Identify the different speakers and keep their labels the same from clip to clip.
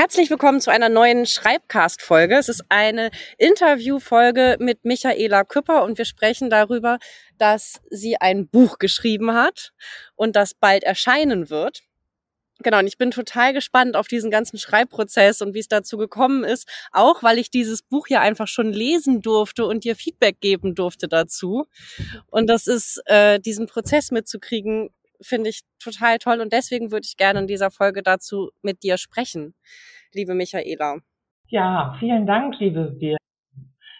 Speaker 1: Herzlich willkommen zu einer neuen Schreibcast-Folge. Es ist eine Interview-Folge mit Michaela Küpper und wir sprechen darüber, dass sie ein Buch geschrieben hat und das bald erscheinen wird. Genau, und ich bin total gespannt auf diesen ganzen Schreibprozess und wie es dazu gekommen ist, auch weil ich dieses Buch ja einfach schon lesen durfte und dir Feedback geben durfte dazu. Und das ist, äh, diesen Prozess mitzukriegen, finde ich total toll und deswegen würde ich gerne in dieser Folge dazu mit dir sprechen, liebe Michaela.
Speaker 2: Ja, vielen Dank, liebe Wir.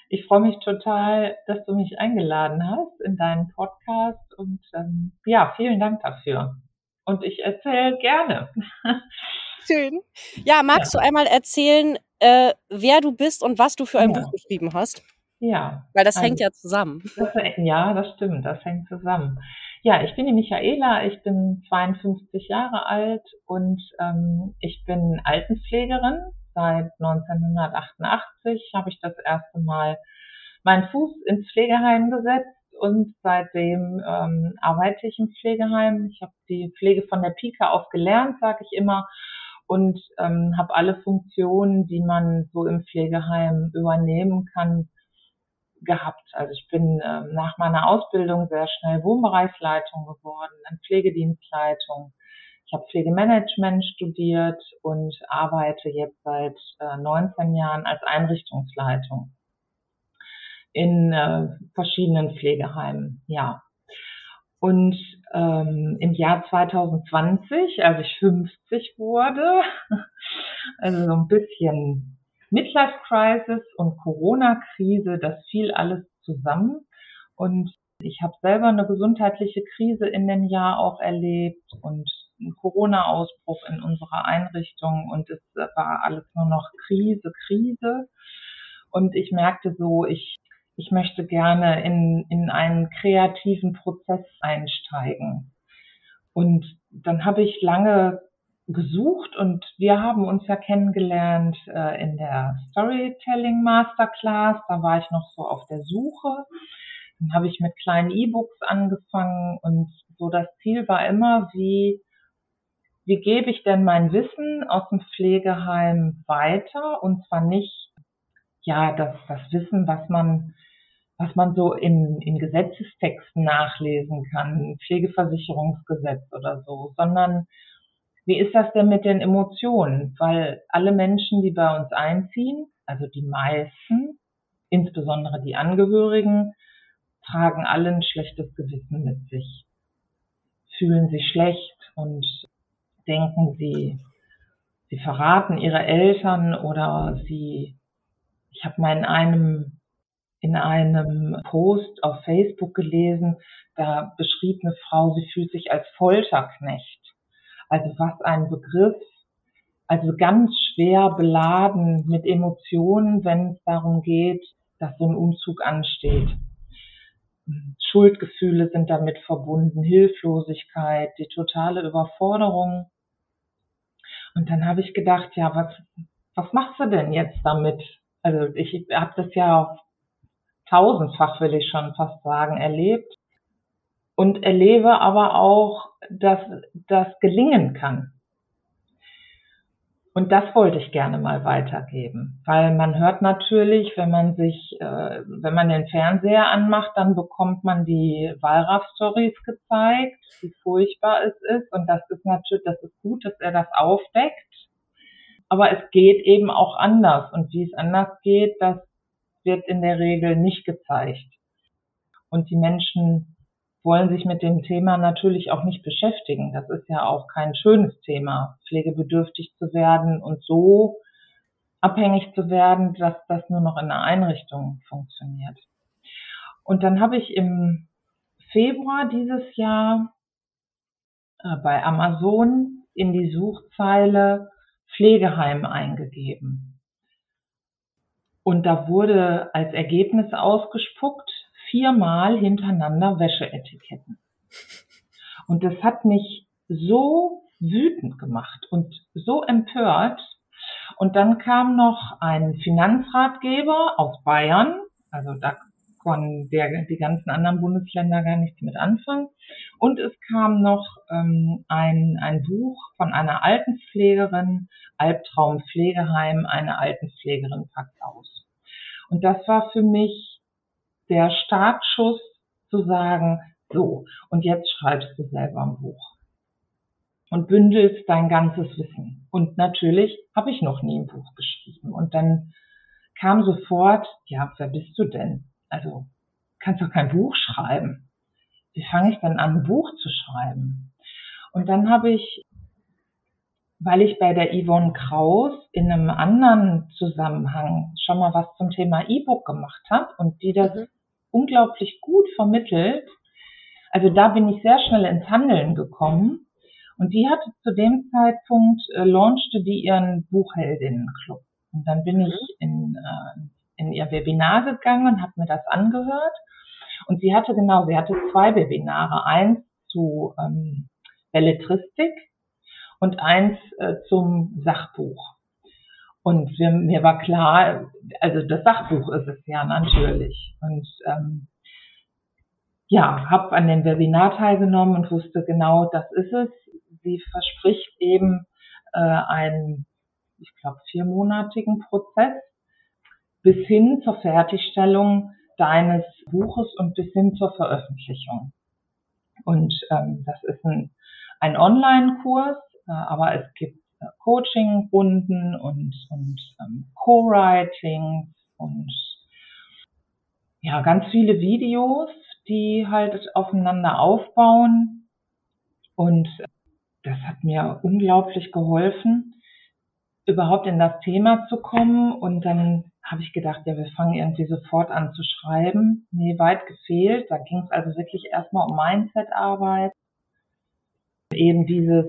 Speaker 2: Ich freue mich total, dass du mich eingeladen hast in deinen Podcast und ähm, ja, vielen Dank dafür. Und ich erzähle gerne.
Speaker 1: Schön. Ja, magst ja. du einmal erzählen, äh, wer du bist und was du für ein ja. Buch geschrieben hast?
Speaker 2: Ja.
Speaker 1: Weil das also, hängt ja zusammen.
Speaker 2: Das, ja, das stimmt, das hängt zusammen. Ja, ich bin die Michaela, ich bin 52 Jahre alt und ähm, ich bin Altenpflegerin. Seit 1988 habe ich das erste Mal meinen Fuß ins Pflegeheim gesetzt und seitdem ähm, arbeite ich im Pflegeheim. Ich habe die Pflege von der Pike auf gelernt, sage ich immer, und ähm, habe alle Funktionen, die man so im Pflegeheim übernehmen kann, gehabt. Also ich bin äh, nach meiner Ausbildung sehr schnell Wohnbereichsleitung geworden, dann Pflegedienstleitung. Ich habe Pflegemanagement studiert und arbeite jetzt seit äh, 19 Jahren als Einrichtungsleitung in äh, verschiedenen Pflegeheimen. Ja. Und ähm, im Jahr 2020, als ich 50 wurde, also so ein bisschen Midlife Crisis und Corona-Krise, das fiel alles zusammen. Und ich habe selber eine gesundheitliche Krise in dem Jahr auch erlebt und einen Corona-Ausbruch in unserer Einrichtung und es war alles nur noch Krise, Krise. Und ich merkte so, ich, ich möchte gerne in, in einen kreativen Prozess einsteigen. Und dann habe ich lange gesucht und wir haben uns ja kennengelernt äh, in der Storytelling Masterclass. Da war ich noch so auf der Suche. Dann habe ich mit kleinen E-Books angefangen und so das Ziel war immer, wie, wie gebe ich denn mein Wissen aus dem Pflegeheim weiter und zwar nicht, ja, das, das Wissen, was man was man so in, in Gesetzestexten nachlesen kann, Pflegeversicherungsgesetz oder so, sondern wie ist das denn mit den Emotionen? Weil alle Menschen, die bei uns einziehen, also die meisten, insbesondere die Angehörigen, tragen alle ein schlechtes Gewissen mit sich, fühlen sich schlecht und denken, sie, sie verraten ihre Eltern oder sie, ich habe mal in einem, in einem Post auf Facebook gelesen, da beschrieb eine Frau, sie fühlt sich als Folterknecht. Also was ein Begriff, also ganz schwer beladen mit Emotionen, wenn es darum geht, dass so ein Umzug ansteht. Schuldgefühle sind damit verbunden, Hilflosigkeit, die totale Überforderung. Und dann habe ich gedacht, ja, was, was machst du denn jetzt damit? Also ich habe das ja tausendfach, will ich schon fast sagen, erlebt und erlebe aber auch dass das gelingen kann. Und das wollte ich gerne mal weitergeben, weil man hört natürlich, wenn man sich, äh, wenn man den Fernseher anmacht, dann bekommt man die Wallraff-Stories gezeigt, wie furchtbar es ist. Und das ist natürlich, das ist gut, dass er das aufdeckt. Aber es geht eben auch anders. Und wie es anders geht, das wird in der Regel nicht gezeigt. Und die Menschen wollen sich mit dem Thema natürlich auch nicht beschäftigen. Das ist ja auch kein schönes Thema, pflegebedürftig zu werden und so abhängig zu werden, dass das nur noch in einer Einrichtung funktioniert. Und dann habe ich im Februar dieses Jahr äh, bei Amazon in die Suchzeile Pflegeheim eingegeben. Und da wurde als Ergebnis ausgespuckt viermal hintereinander Wäscheetiketten. Und das hat mich so wütend gemacht und so empört. Und dann kam noch ein Finanzratgeber aus Bayern, also da konnten der, die ganzen anderen Bundesländer gar nichts mit anfangen. Und es kam noch ähm, ein, ein Buch von einer Altenpflegerin, Albtraumpflegeheim, eine Altenpflegerin packt aus. Und das war für mich der Startschuss zu sagen, so, und jetzt schreibst du selber ein Buch und bündelst dein ganzes Wissen. Und natürlich habe ich noch nie ein Buch geschrieben. Und dann kam sofort, ja, wer bist du denn? Also, kannst doch kein Buch schreiben. Wie fange ich denn an, ein Buch zu schreiben? Und dann habe ich, weil ich bei der Yvonne Kraus in einem anderen Zusammenhang schon mal was zum Thema E-Book gemacht habe und die das mhm. Unglaublich gut vermittelt, also da bin ich sehr schnell ins Handeln gekommen und die hatte zu dem Zeitpunkt, äh, launchte die ihren Buchheldinnenclub. Und dann bin mhm. ich in, äh, in ihr Webinar gegangen und habe mir das angehört. Und sie hatte genau, sie hatte zwei Webinare. Eins zu ähm, Belletristik und eins äh, zum Sachbuch. Und wir, mir war klar, also das Sachbuch ist es ja natürlich. Und ähm, ja, habe an dem Webinar teilgenommen und wusste genau, das ist es sie verspricht eben äh, einen, ich glaube, viermonatigen Prozess bis hin zur Fertigstellung deines Buches und bis hin zur Veröffentlichung. Und ähm, das ist ein, ein Online-Kurs, äh, aber es gibt Coaching-Runden und, und ähm, Co-Writing und ja, ganz viele Videos, die halt aufeinander aufbauen. Und das hat mir unglaublich geholfen, überhaupt in das Thema zu kommen. Und dann habe ich gedacht, ja, wir fangen irgendwie sofort an zu schreiben. Nee, weit gefehlt. Da ging es also wirklich erstmal um Mindset-Arbeit. Eben dieses,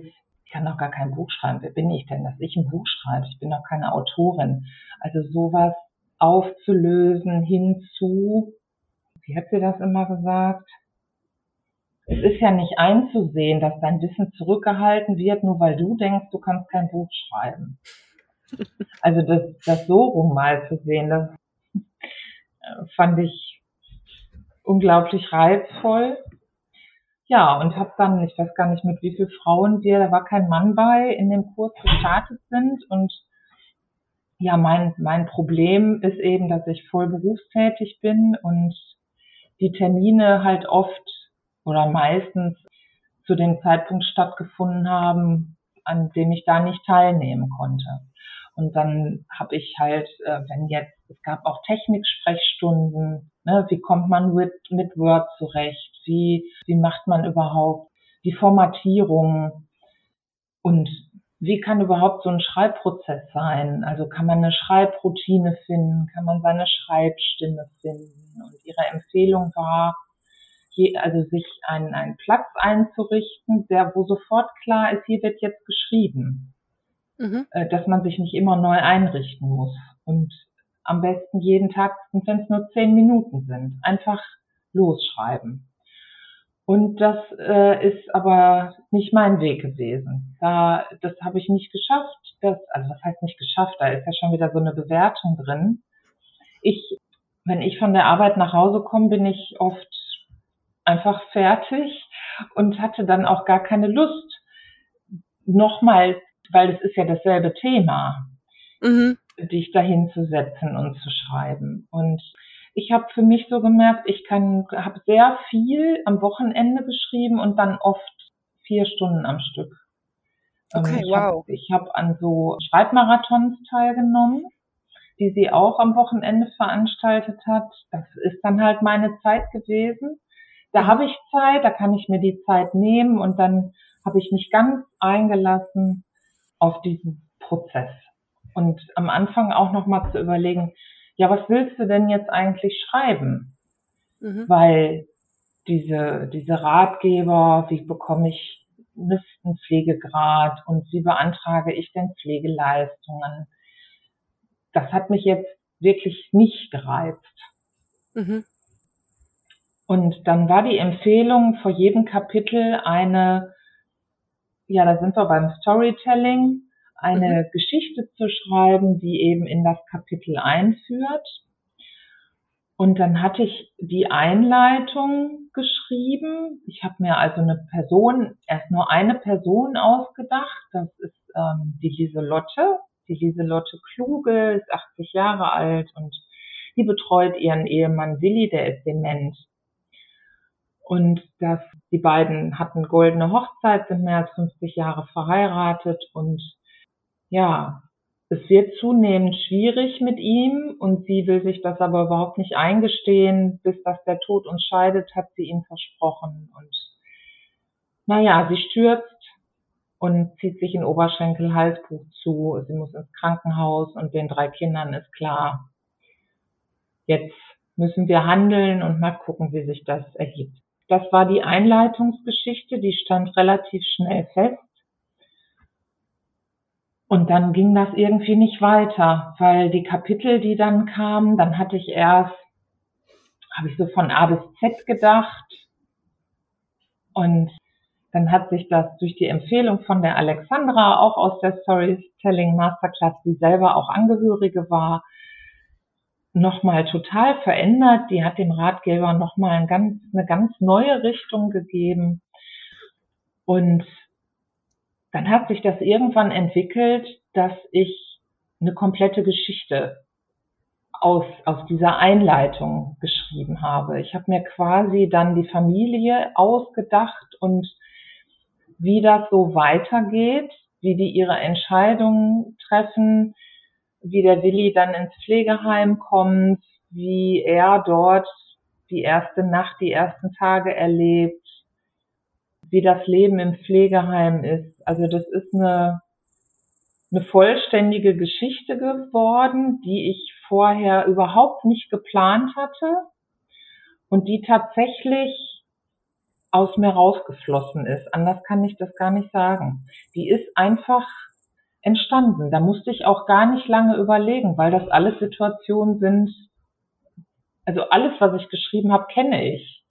Speaker 2: ich kann doch gar kein Buch schreiben. Wer bin ich denn, dass ich ein Buch schreibe? Ich bin doch keine Autorin. Also sowas aufzulösen hinzu, wie hat sie das immer gesagt? es ist ja nicht einzusehen, dass dein Wissen zurückgehalten wird, nur weil du denkst, du kannst kein Buch schreiben. Also das, das so rum mal zu sehen, das äh, fand ich unglaublich reizvoll. Ja, und habe dann, ich weiß gar nicht mit wie vielen Frauen wir, da war kein Mann bei, in dem Kurs gestartet sind. Und ja, mein, mein Problem ist eben, dass ich voll berufstätig bin und die Termine halt oft oder meistens zu dem Zeitpunkt stattgefunden haben, an dem ich da nicht teilnehmen konnte. Und dann habe ich halt, äh, wenn jetzt, es gab auch Techniksprechstunden, ne, wie kommt man mit, mit Word zurecht, wie, wie macht man überhaupt die Formatierung und wie kann überhaupt so ein Schreibprozess sein? Also kann man eine Schreibroutine finden, kann man seine Schreibstimme finden? Und ihre Empfehlung war, je, also sich einen, einen Platz einzurichten, der, wo sofort klar ist, hier wird jetzt geschrieben. Mhm. Äh, dass man sich nicht immer neu einrichten muss. Und am besten jeden Tag, wenn es nur zehn Minuten sind, einfach losschreiben. Und das äh, ist aber nicht mein Weg gewesen. Da, das habe ich nicht geschafft. Das, also was heißt nicht geschafft? Da ist ja schon wieder so eine Bewertung drin. Ich, wenn ich von der Arbeit nach Hause komme, bin ich oft einfach fertig und hatte dann auch gar keine Lust, nochmal, weil es ist ja dasselbe Thema, mhm. Dich dahin zu setzen und zu schreiben. Und ich habe für mich so gemerkt, ich kann, habe sehr viel am Wochenende geschrieben und dann oft vier Stunden am Stück. Ähm, okay, ich wow. Hab, ich habe an so Schreibmarathons teilgenommen, die sie auch am Wochenende veranstaltet hat. Das ist dann halt meine Zeit gewesen. Da habe ich Zeit, da kann ich mir die Zeit nehmen und dann habe ich mich ganz eingelassen auf diesen Prozess. Und am Anfang auch nochmal zu überlegen, ja, was willst du denn jetzt eigentlich schreiben? Mhm. Weil diese, diese Ratgeber, wie bekomme ich einen Pflegegrad und wie beantrage ich denn Pflegeleistungen? Das hat mich jetzt wirklich nicht gereizt. Mhm. Und dann war die Empfehlung vor jedem Kapitel eine, ja, da sind wir beim Storytelling, eine mhm. Geschichte zu schreiben, die eben in das Kapitel einführt. Und dann hatte ich die Einleitung geschrieben. Ich habe mir also eine Person, erst nur eine Person ausgedacht. Das ist ähm, die Lieselotte. Die Lieselotte Kluge ist 80 Jahre alt und die betreut ihren Ehemann Willi, der ist dement. Und dass die beiden hatten goldene Hochzeit, sind mehr als 50 Jahre verheiratet und ja, es wird zunehmend schwierig mit ihm und sie will sich das aber überhaupt nicht eingestehen, bis dass der Tod uns scheidet, hat sie ihm versprochen. Und naja, sie stürzt und zieht sich in Oberschenkel-Halsbuch zu. Sie muss ins Krankenhaus und den drei Kindern ist klar, jetzt müssen wir handeln und mal gucken, wie sich das ergibt. Das war die Einleitungsgeschichte, die stand relativ schnell fest. Und dann ging das irgendwie nicht weiter, weil die Kapitel, die dann kamen, dann hatte ich erst, habe ich so von A bis Z gedacht. Und dann hat sich das durch die Empfehlung von der Alexandra, auch aus der Storytelling Masterclass, die selber auch Angehörige war, nochmal total verändert. Die hat dem Ratgeber nochmal ein ganz, eine ganz neue Richtung gegeben. Und dann hat sich das irgendwann entwickelt, dass ich eine komplette Geschichte aus, aus dieser Einleitung geschrieben habe. Ich habe mir quasi dann die Familie ausgedacht und wie das so weitergeht, wie die ihre Entscheidungen treffen, wie der Willi dann ins Pflegeheim kommt, wie er dort die erste Nacht, die ersten Tage erlebt, wie das Leben im Pflegeheim ist. Also das ist eine, eine vollständige Geschichte geworden, die ich vorher überhaupt nicht geplant hatte und die tatsächlich aus mir rausgeflossen ist. Anders kann ich das gar nicht sagen. Die ist einfach entstanden. Da musste ich auch gar nicht lange überlegen, weil das alles Situationen sind, also alles, was ich geschrieben habe, kenne ich.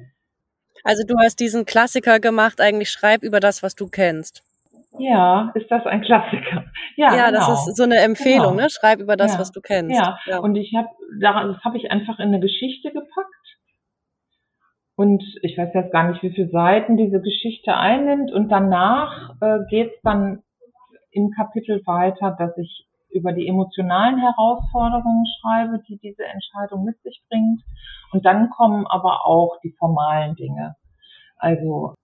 Speaker 1: Also du hast diesen Klassiker gemacht, eigentlich schreib über das, was du kennst.
Speaker 2: Ja, ist das ein Klassiker?
Speaker 1: Ja, ja genau. das ist so eine Empfehlung, genau. ne? Schreib über das, ja. was du kennst.
Speaker 2: Ja, ja. und ich habe das habe ich einfach in eine Geschichte gepackt. Und ich weiß jetzt gar nicht, wie viele Seiten diese Geschichte einnimmt. Und danach äh, geht es dann im Kapitel weiter, dass ich über die emotionalen Herausforderungen schreibe, die diese Entscheidung mit sich bringt. Und dann kommen aber auch die formalen Dinge. Also,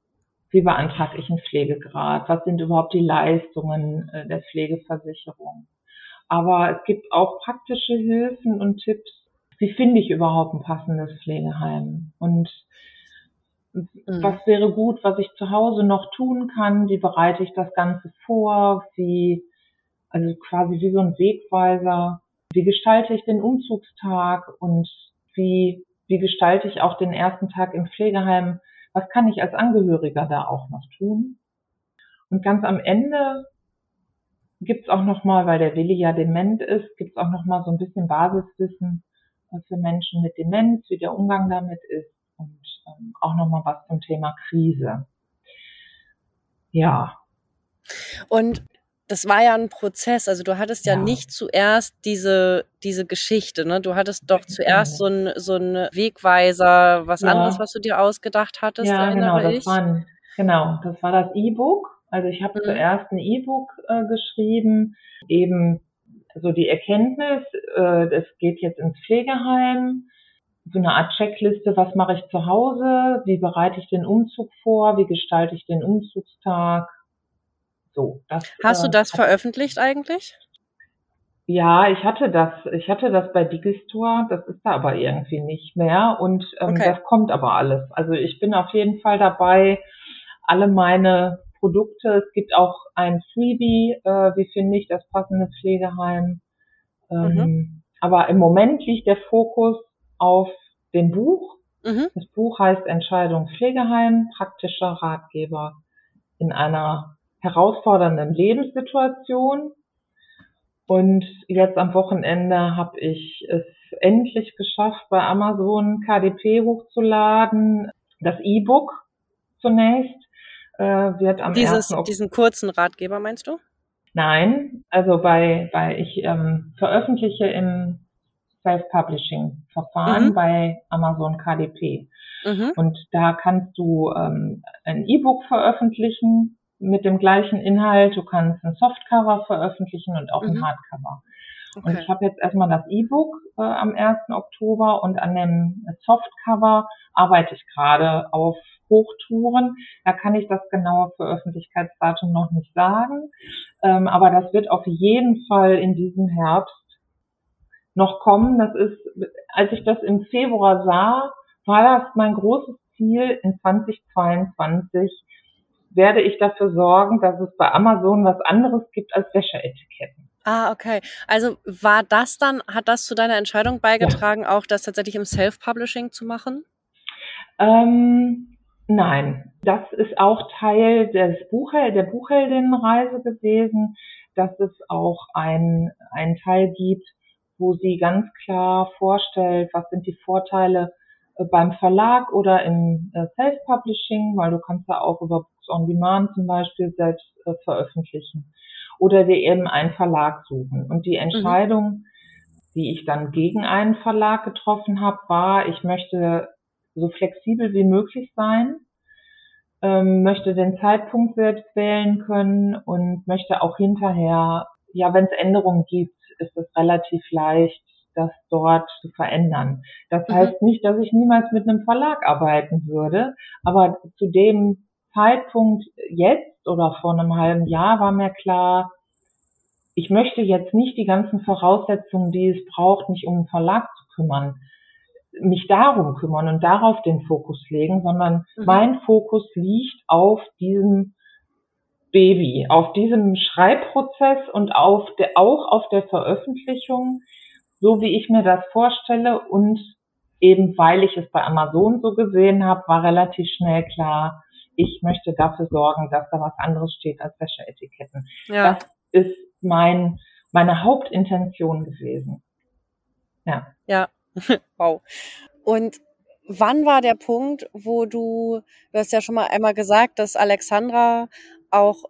Speaker 2: wie beantrage ich einen Pflegegrad? Was sind überhaupt die Leistungen äh, der Pflegeversicherung? Aber es gibt auch praktische Hilfen und Tipps. Wie finde ich überhaupt ein passendes Pflegeheim? Und mhm. was wäre gut, was ich zu Hause noch tun kann? Wie bereite ich das Ganze vor? Wie also quasi wie so ein Wegweiser. Wie gestalte ich den Umzugstag und wie, wie gestalte ich auch den ersten Tag im Pflegeheim? Was kann ich als Angehöriger da auch noch tun? Und ganz am Ende gibt's auch nochmal, weil der Willi ja dement ist, gibt's auch nochmal so ein bisschen Basiswissen für Menschen mit Demenz, wie der Umgang damit ist und ähm, auch nochmal was zum Thema Krise. Ja.
Speaker 1: Und das war ja ein Prozess. Also du hattest ja, ja, nicht zuerst diese, diese Geschichte, ne? Du hattest doch zuerst so ein, so ein Wegweiser, was ja. anderes, was du dir ausgedacht hattest,
Speaker 2: ja, genau, das ich. War ein, genau, das war das E-Book. Also ich habe mhm. zuerst ein E-Book äh, geschrieben, eben so die Erkenntnis, äh, es geht jetzt ins Pflegeheim, so eine Art Checkliste, was mache ich zu Hause, wie bereite ich den Umzug vor, wie gestalte ich den Umzugstag, so,
Speaker 1: das, Hast du äh, das veröffentlicht eigentlich?
Speaker 2: Ja, ich hatte das, ich hatte das bei Digistore, das ist da aber irgendwie nicht mehr und ähm, okay. das kommt aber alles. Also ich bin auf jeden Fall dabei, alle meine Produkte, es gibt auch ein Freebie, äh, wie finde ich das passende Pflegeheim. Ähm, mhm. Aber im Moment liegt der Fokus auf dem Buch. Mhm. Das Buch heißt Entscheidung Pflegeheim, praktischer Ratgeber in einer herausfordernden Lebenssituation. Und jetzt am Wochenende habe ich es endlich geschafft, bei Amazon KDP hochzuladen. Das E-Book zunächst äh, wird am
Speaker 1: Dieses, 1. Diesen kurzen Ratgeber meinst du?
Speaker 2: Nein, also bei, bei ich ähm, veröffentliche im Self-Publishing-Verfahren mhm. bei Amazon KDP. Mhm. Und da kannst du ähm, ein E-Book veröffentlichen mit dem gleichen Inhalt. Du kannst ein Softcover veröffentlichen und auch mhm. ein Hardcover. Okay. Und ich habe jetzt erstmal das E-Book äh, am 1. Oktober und an dem Softcover arbeite ich gerade auf Hochtouren. Da kann ich das genaue Veröffentlichkeitsdatum noch nicht sagen. Ähm, aber das wird auf jeden Fall in diesem Herbst noch kommen. Das ist, als ich das im Februar sah, war das mein großes Ziel in 2022 werde ich dafür sorgen, dass es bei Amazon was anderes gibt als Wäscheetiketten.
Speaker 1: Ah, okay. Also war das dann, hat das zu deiner Entscheidung beigetragen, ja. auch das tatsächlich im Self-Publishing zu machen?
Speaker 2: Ähm, nein, das ist auch Teil des Buchhel der Buchheldinnenreise gewesen, dass es auch ein, ein Teil gibt, wo sie ganz klar vorstellt, was sind die Vorteile beim Verlag oder im äh, Self-Publishing, weil du kannst ja auch über Books on Demand zum Beispiel selbst äh, veröffentlichen oder dir eben einen Verlag suchen. Und die mhm. Entscheidung, mhm. die ich dann gegen einen Verlag getroffen habe, war, ich möchte so flexibel wie möglich sein, ähm, möchte den Zeitpunkt selbst wählen können und möchte auch hinterher, ja, wenn es Änderungen gibt, ist es relativ leicht, das dort zu verändern. Das mhm. heißt nicht, dass ich niemals mit einem Verlag arbeiten würde, aber zu dem Zeitpunkt jetzt oder vor einem halben Jahr war mir klar, ich möchte jetzt nicht die ganzen Voraussetzungen, die es braucht, mich um einen Verlag zu kümmern, mich darum kümmern und darauf den Fokus legen, sondern mhm. mein Fokus liegt auf diesem Baby, auf diesem Schreibprozess und auf der, auch auf der Veröffentlichung, so wie ich mir das vorstelle und eben weil ich es bei Amazon so gesehen habe, war relativ schnell klar, ich möchte dafür sorgen, dass da was anderes steht als Wäscheetiketten. Ja. Das ist mein, meine Hauptintention gewesen.
Speaker 1: Ja. Ja. wow. Und wann war der Punkt, wo du, du hast ja schon mal einmal gesagt, dass Alexandra auch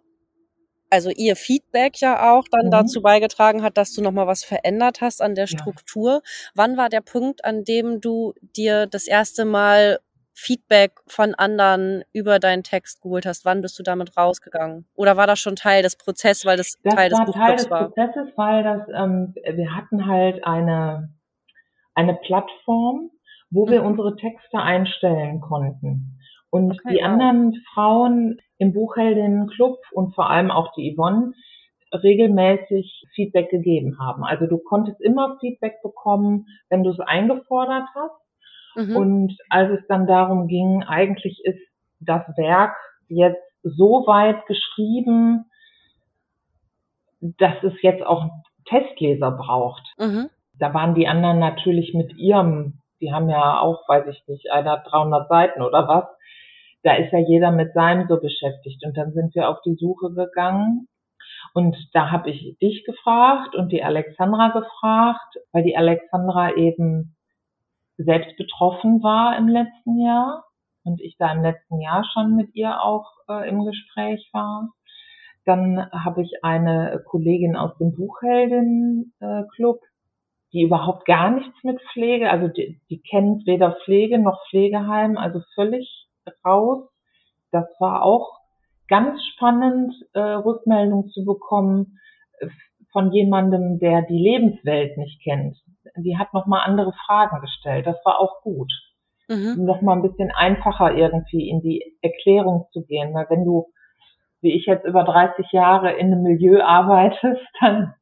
Speaker 1: also ihr Feedback ja auch dann mhm. dazu beigetragen hat, dass du nochmal was verändert hast an der Struktur. Ja. Wann war der Punkt, an dem du dir das erste Mal Feedback von anderen über deinen Text geholt hast? Wann bist du damit rausgegangen? Oder war das schon Teil des Prozesses, weil das,
Speaker 2: das
Speaker 1: Teil
Speaker 2: des
Speaker 1: war
Speaker 2: Teil des war? Prozesses, weil das ähm, wir hatten halt eine eine Plattform, wo mhm. wir unsere Texte einstellen konnten. Und okay, die wow. anderen Frauen im Buchheldinnen-Club und vor allem auch die Yvonne regelmäßig Feedback gegeben haben. Also du konntest immer Feedback bekommen, wenn du es eingefordert hast. Mhm. Und als es dann darum ging, eigentlich ist das Werk jetzt so weit geschrieben, dass es jetzt auch Testleser braucht. Mhm. Da waren die anderen natürlich mit ihrem, die haben ja auch, weiß ich nicht, einer 300 Seiten oder was, da ist ja jeder mit seinem so beschäftigt. Und dann sind wir auf die Suche gegangen. Und da habe ich dich gefragt und die Alexandra gefragt, weil die Alexandra eben selbst betroffen war im letzten Jahr und ich da im letzten Jahr schon mit ihr auch äh, im Gespräch war. Dann habe ich eine Kollegin aus dem Buchhelden-Club, die überhaupt gar nichts mit Pflege, also die, die kennt weder Pflege noch Pflegeheim, also völlig raus. Das war auch ganz spannend, äh, Rückmeldung zu bekommen äh, von jemandem, der die Lebenswelt nicht kennt. Die hat nochmal andere Fragen gestellt. Das war auch gut. Mhm. Nochmal ein bisschen einfacher irgendwie in die Erklärung zu gehen. Weil wenn du, wie ich jetzt über 30 Jahre in einem Milieu arbeitest, dann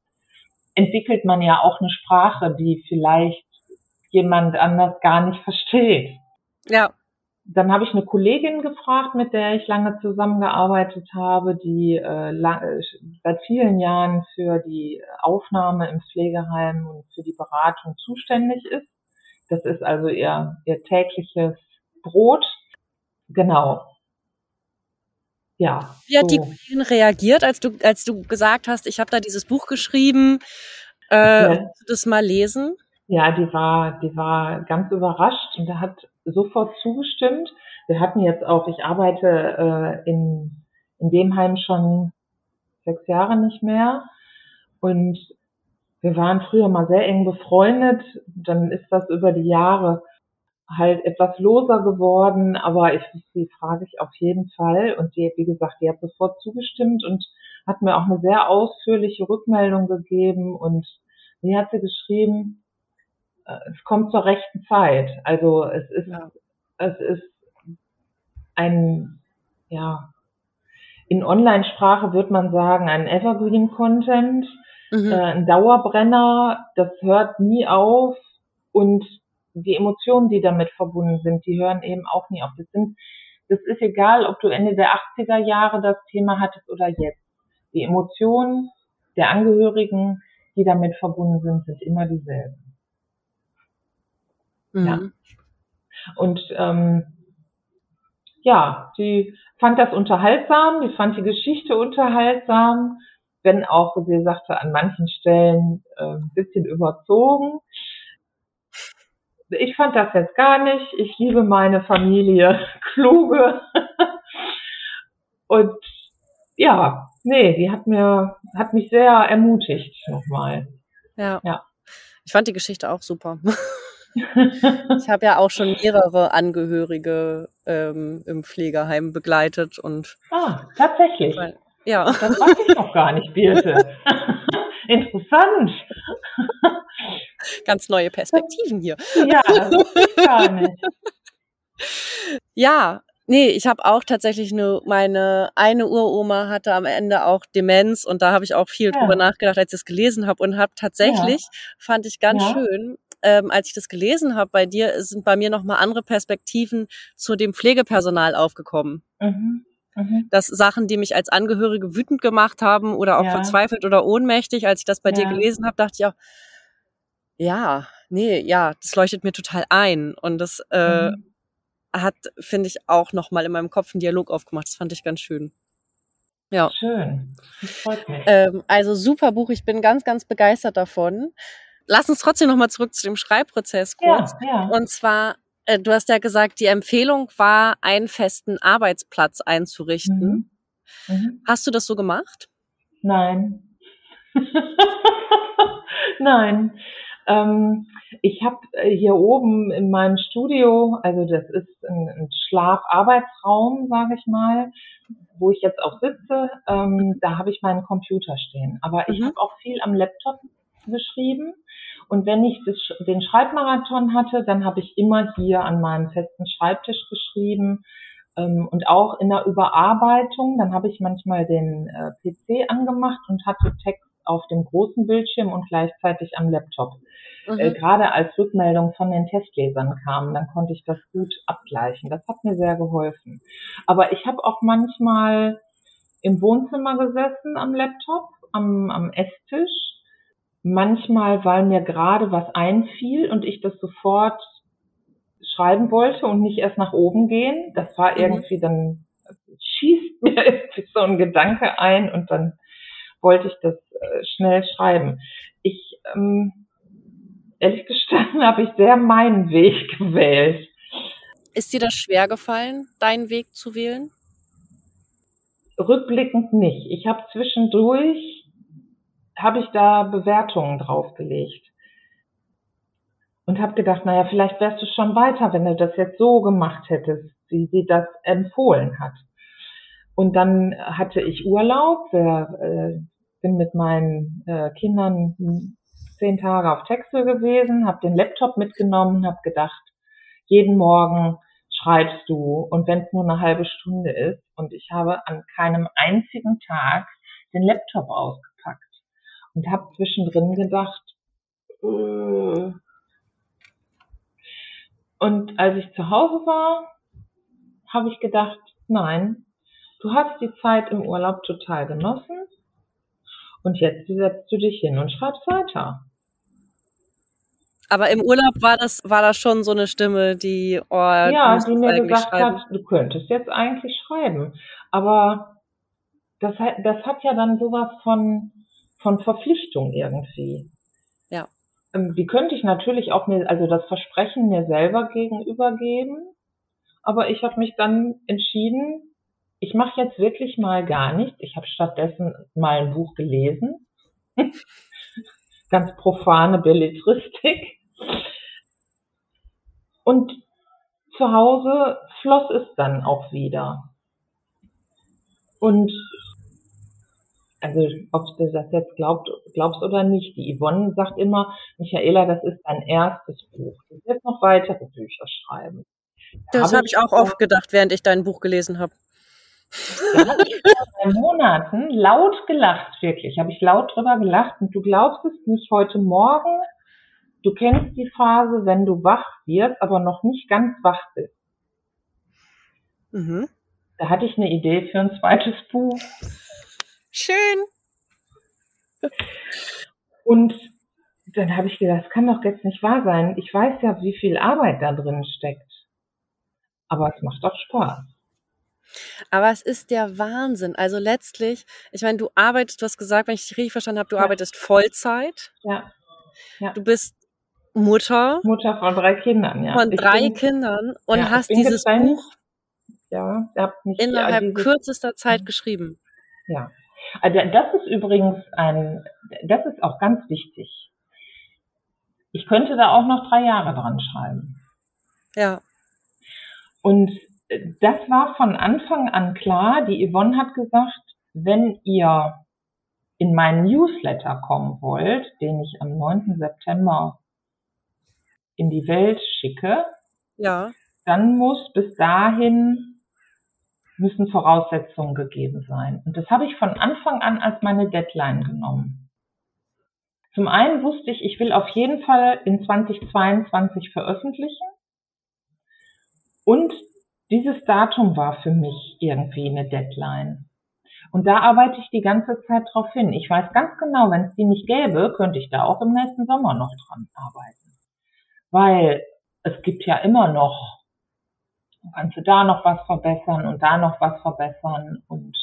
Speaker 2: entwickelt man ja auch eine Sprache, die vielleicht jemand anders gar nicht versteht.
Speaker 1: Ja.
Speaker 2: Dann habe ich eine Kollegin gefragt, mit der ich lange zusammengearbeitet habe, die äh, lang, seit vielen Jahren für die Aufnahme im Pflegeheim und für die Beratung zuständig ist. Das ist also ihr, ihr tägliches Brot. Genau.
Speaker 1: Ja. Wie hat so. die Kollegin reagiert, als du, als du gesagt hast, ich habe da dieses Buch geschrieben, äh, ja. das mal lesen?
Speaker 2: Ja, die war, die war ganz überrascht und hat sofort zugestimmt. Wir hatten jetzt auch, ich arbeite äh, in, in dem Heim schon sechs Jahre nicht mehr und wir waren früher mal sehr eng befreundet, dann ist das über die Jahre halt etwas loser geworden, aber ich, die frage ich auf jeden Fall und die, wie gesagt, die hat sofort zugestimmt und hat mir auch eine sehr ausführliche Rückmeldung gegeben und wie hat sie geschrieben, äh, es kommt zur rechten Zeit. Also es ist, ja. es ist ein, ja, in Online-Sprache würde man sagen, ein Evergreen-Content, mhm. äh, ein Dauerbrenner, das hört nie auf und die Emotionen, die damit verbunden sind, die hören eben auch nie auf. Das sind, das ist egal, ob du Ende der 80er Jahre das Thema hattest oder jetzt. Die Emotionen der Angehörigen, die damit verbunden sind, sind immer dieselben. Mhm. Ja. Und ähm, ja, sie fand das unterhaltsam, die fand die Geschichte unterhaltsam, wenn auch, wie sie sagte, an manchen Stellen äh, ein bisschen überzogen. Ich fand das jetzt gar nicht. Ich liebe meine Familie kluge. Und ja, nee, die hat mir, hat mich sehr ermutigt nochmal.
Speaker 1: Ja. ja. Ich fand die Geschichte auch super. ich habe ja auch schon mehrere Angehörige ähm, im Pflegeheim begleitet und.
Speaker 2: Ah, tatsächlich.
Speaker 1: Ja.
Speaker 2: Das weiß ich noch gar nicht, Birte. Interessant.
Speaker 1: Ganz neue Perspektiven hier.
Speaker 2: Ja, gar nicht.
Speaker 1: Ja, Nee, ich habe auch tatsächlich nur meine eine Uroma hatte am Ende auch Demenz und da habe ich auch viel ja. drüber nachgedacht, als ich es gelesen habe und habe tatsächlich ja. fand ich ganz ja. schön, ähm, als ich das gelesen habe bei dir, sind bei mir noch mal andere Perspektiven zu dem Pflegepersonal aufgekommen. Mhm. Mhm. Das Sachen, die mich als Angehörige wütend gemacht haben oder auch verzweifelt oder ohnmächtig, als ich das bei dir gelesen habe, dachte ich auch, ja, nee, ja, das leuchtet mir total ein und das äh, mhm hat, finde ich, auch nochmal in meinem Kopf einen Dialog aufgemacht. Das fand ich ganz schön.
Speaker 2: Ja. Schön. Das freut mich.
Speaker 1: Ähm, also super Buch. Ich bin ganz, ganz begeistert davon. Lass uns trotzdem nochmal zurück zu dem Schreibprozess kurz. Ja, ja. Und zwar, äh, du hast ja gesagt, die Empfehlung war, einen festen Arbeitsplatz einzurichten. Mhm. Mhm. Hast du das so gemacht?
Speaker 2: Nein. Nein. Ähm, ich habe äh, hier oben in meinem Studio, also das ist ein, ein Schlafarbeitsraum, sage ich mal, wo ich jetzt auch sitze, ähm, da habe ich meinen Computer stehen. Aber ich mhm. habe auch viel am Laptop geschrieben. Und wenn ich das, den Schreibmarathon hatte, dann habe ich immer hier an meinem festen Schreibtisch geschrieben. Ähm, und auch in der Überarbeitung, dann habe ich manchmal den äh, PC angemacht und hatte Text auf dem großen Bildschirm und gleichzeitig am Laptop. Mhm. Äh, Gerade als Rückmeldung von den Testlesern kam, dann konnte ich das gut abgleichen. Das hat mir sehr geholfen. Aber ich habe auch manchmal im Wohnzimmer gesessen am Laptop, am, am Esstisch. Manchmal, weil mir gerade was einfiel und ich das sofort schreiben wollte und nicht erst nach oben gehen. Das war mhm. irgendwie dann schießt mir irgendwie so ein Gedanke ein und dann wollte ich das äh, schnell schreiben. Ich, ähm, ehrlich gestanden, habe ich sehr meinen Weg gewählt.
Speaker 1: Ist dir das schwer gefallen, deinen Weg zu wählen?
Speaker 2: Rückblickend nicht. Ich habe zwischendurch, habe ich da Bewertungen draufgelegt und habe gedacht, naja, vielleicht wärst du schon weiter, wenn du das jetzt so gemacht hättest, wie sie das empfohlen hat. Und dann hatte ich Urlaub, äh, bin mit meinen äh, Kindern zehn Tage auf Texel gewesen, habe den Laptop mitgenommen, habe gedacht, jeden Morgen schreibst du und wenn es nur eine halbe Stunde ist und ich habe an keinem einzigen Tag den Laptop ausgepackt und habe zwischendrin gedacht, äh. und als ich zu Hause war, habe ich gedacht, nein, du hast die Zeit im Urlaub total genossen und jetzt setzt du dich hin und schreibst weiter.
Speaker 1: Aber im Urlaub war das, war das schon so eine Stimme, die, oh,
Speaker 2: ja, die mir gesagt schreiben. hat, du könntest jetzt eigentlich schreiben. Aber das hat, das hat ja dann sowas von, von Verpflichtung irgendwie.
Speaker 1: Ja.
Speaker 2: Ähm, die könnte ich natürlich auch mir, also das Versprechen mir selber gegenüber geben. Aber ich habe mich dann entschieden, ich mache jetzt wirklich mal gar nichts. Ich habe stattdessen mal ein Buch gelesen. ganz profane Belletristik. Und zu Hause floss es dann auch wieder. Und also ob du das jetzt glaubt, glaubst oder nicht, die Yvonne sagt immer, Michaela, das ist dein erstes Buch. Du wirst noch weitere Bücher schreiben.
Speaker 1: Das habe hab ich auch oft gedacht, während ich dein Buch gelesen habe.
Speaker 2: Da habe ich vor Monaten laut gelacht, wirklich. Habe ich laut drüber gelacht und du glaubst es nicht heute Morgen. Du kennst die Phase, wenn du wach wirst, aber noch nicht ganz wach bist. Mhm. Da hatte ich eine Idee für ein zweites Buch.
Speaker 1: Schön.
Speaker 2: Und dann habe ich gedacht, das kann doch jetzt nicht wahr sein. Ich weiß ja, wie viel Arbeit da drin steckt. Aber es macht doch Spaß.
Speaker 1: Aber es ist der Wahnsinn. Also letztlich, ich meine, du arbeitest, du hast gesagt, wenn ich dich richtig verstanden habe, du ja. arbeitest Vollzeit.
Speaker 2: Ja.
Speaker 1: ja. Du bist Mutter.
Speaker 2: Mutter von drei Kindern, ja.
Speaker 1: Von drei bin, Kindern und ja, hast dieses Buch
Speaker 2: ja,
Speaker 1: innerhalb kürzester Zeit geschrieben.
Speaker 2: Ja. Also das ist übrigens ein, das ist auch ganz wichtig. Ich könnte da auch noch drei Jahre dran schreiben.
Speaker 1: Ja.
Speaker 2: Und das war von Anfang an klar. Die Yvonne hat gesagt, wenn ihr in meinen Newsletter kommen wollt, den ich am 9. September in die Welt schicke,
Speaker 1: ja.
Speaker 2: dann muss bis dahin müssen Voraussetzungen gegeben sein. Und das habe ich von Anfang an als meine Deadline genommen. Zum einen wusste ich, ich will auf jeden Fall in 2022 veröffentlichen. Und dieses Datum war für mich irgendwie eine Deadline. Und da arbeite ich die ganze Zeit drauf hin. Ich weiß ganz genau, wenn es die nicht gäbe, könnte ich da auch im nächsten Sommer noch dran arbeiten. Weil es gibt ja immer noch dann kannst du da noch was verbessern und da noch was verbessern und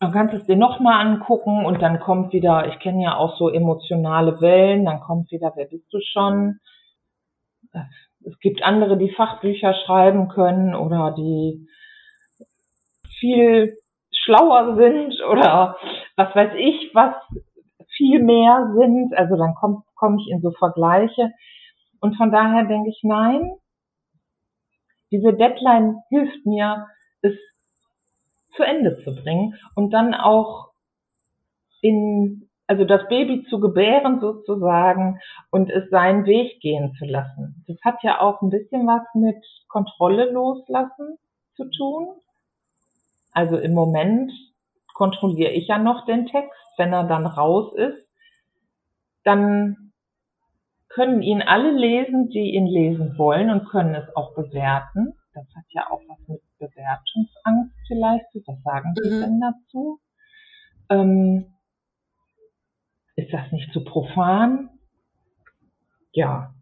Speaker 2: dann kannst du es dir nochmal angucken und dann kommt wieder, ich kenne ja auch so emotionale Wellen, dann kommt wieder, wer bist du schon? Es gibt andere, die Fachbücher schreiben können oder die viel schlauer sind oder was weiß ich, was viel mehr sind. Also dann komme komm ich in so Vergleiche. Und von daher denke ich, nein, diese Deadline hilft mir, es zu Ende zu bringen und dann auch in, also das Baby zu gebären sozusagen und es seinen Weg gehen zu lassen. Das hat ja auch ein bisschen was mit Kontrolle loslassen zu tun. Also im Moment kontrolliere ich ja noch den Text. Wenn er dann raus ist, dann können ihn alle lesen, die ihn lesen wollen und können es auch bewerten. Das hat ja auch was mit Bewertungsangst vielleicht Was sagen Sie mhm. denn dazu? Ähm, ist das nicht zu profan? Ja.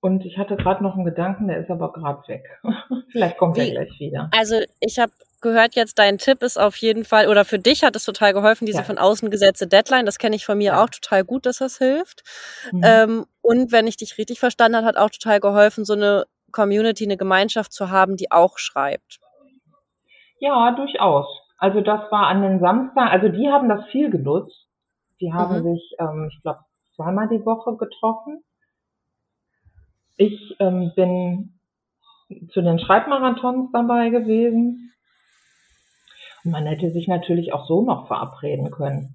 Speaker 2: Und ich hatte gerade noch einen Gedanken, der ist aber gerade weg. vielleicht kommt Wie, er gleich wieder.
Speaker 1: Also ich habe gehört jetzt, dein Tipp ist auf jeden Fall, oder für dich hat es total geholfen, diese ja. von außen gesetzte Deadline. Das kenne ich von mir ja. auch total gut, dass das hilft. Mhm. Ähm, und wenn ich dich richtig verstanden habe, hat auch total geholfen, so eine Community, eine Gemeinschaft zu haben, die auch schreibt.
Speaker 2: Ja, durchaus. Also das war an den Samstag, also die haben das viel genutzt. Die haben mhm. sich, ähm, ich glaube, zweimal die Woche getroffen. Ich ähm, bin zu den Schreibmarathons dabei gewesen. Man hätte sich natürlich auch so noch verabreden können.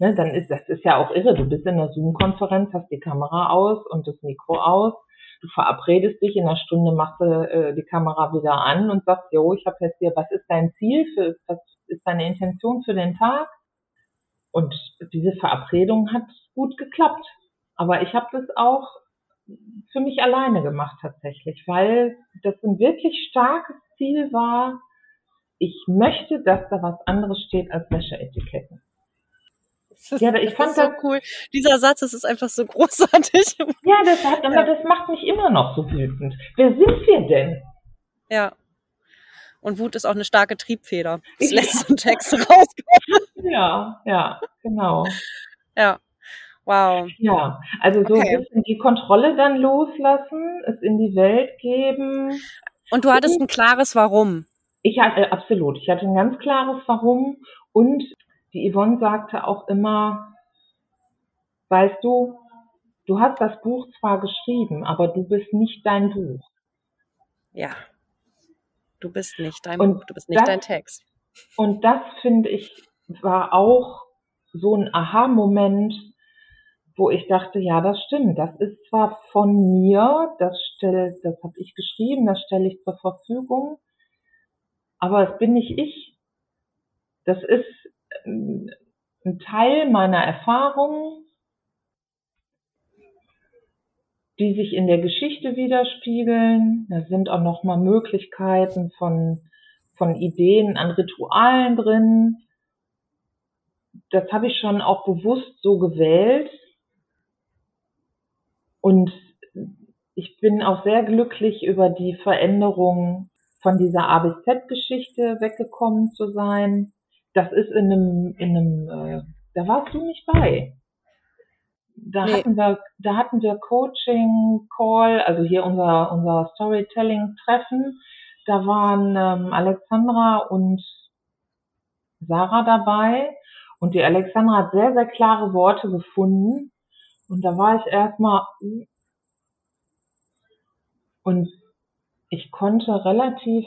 Speaker 2: Ne, dann ist, das ist ja auch irre. Du bist in einer Zoom-Konferenz, hast die Kamera aus und das Mikro aus. Du verabredest dich, in einer Stunde machst du äh, die Kamera wieder an und sagst, jo, ich habe jetzt hier, was ist dein Ziel, für, was ist deine Intention für den Tag? Und diese Verabredung hat gut geklappt. Aber ich habe das auch für mich alleine gemacht tatsächlich, weil das ein wirklich starkes Ziel war, ich möchte, dass da was anderes steht als Wäscheetiketten.
Speaker 1: Das, ja, ich fand das so cool. Dieser Satz, das ist einfach so großartig.
Speaker 2: Ja, das hat, aber das macht mich immer noch so wütend. Wer sind wir denn?
Speaker 1: Ja. Und Wut ist auch eine starke Triebfeder. Das ja. lässt so ein Text rauskommen.
Speaker 2: Ja, ja, genau.
Speaker 1: Ja. Wow.
Speaker 2: Ja, also so okay. ein bisschen die Kontrolle dann loslassen, es in die Welt geben.
Speaker 1: Und du hattest ein klares Warum.
Speaker 2: Ich hatte, äh, absolut. Ich hatte ein ganz klares Warum und die Yvonne sagte auch immer, weißt du, du hast das Buch zwar geschrieben, aber du bist nicht dein Buch.
Speaker 1: Ja. Du bist nicht dein und Buch, du bist nicht das, dein Text.
Speaker 2: Und das finde ich war auch so ein Aha-Moment, wo ich dachte, ja, das stimmt. Das ist zwar von mir, das stelle, das habe ich geschrieben, das stelle ich zur Verfügung, aber es bin nicht ich. Das ist ähm, ein Teil meiner Erfahrungen, die sich in der Geschichte widerspiegeln. Da sind auch nochmal Möglichkeiten von, von Ideen an Ritualen drin. Das habe ich schon auch bewusst so gewählt. Und ich bin auch sehr glücklich über die Veränderung von dieser A bis Z-Geschichte weggekommen zu sein. Das ist in einem, in einem, äh, da warst du nicht bei. Da nee. hatten wir, da hatten wir Coaching Call, also hier unser unser Storytelling Treffen. Da waren ähm, Alexandra und Sarah dabei und die Alexandra hat sehr sehr klare Worte gefunden und da war ich erstmal und ich konnte relativ,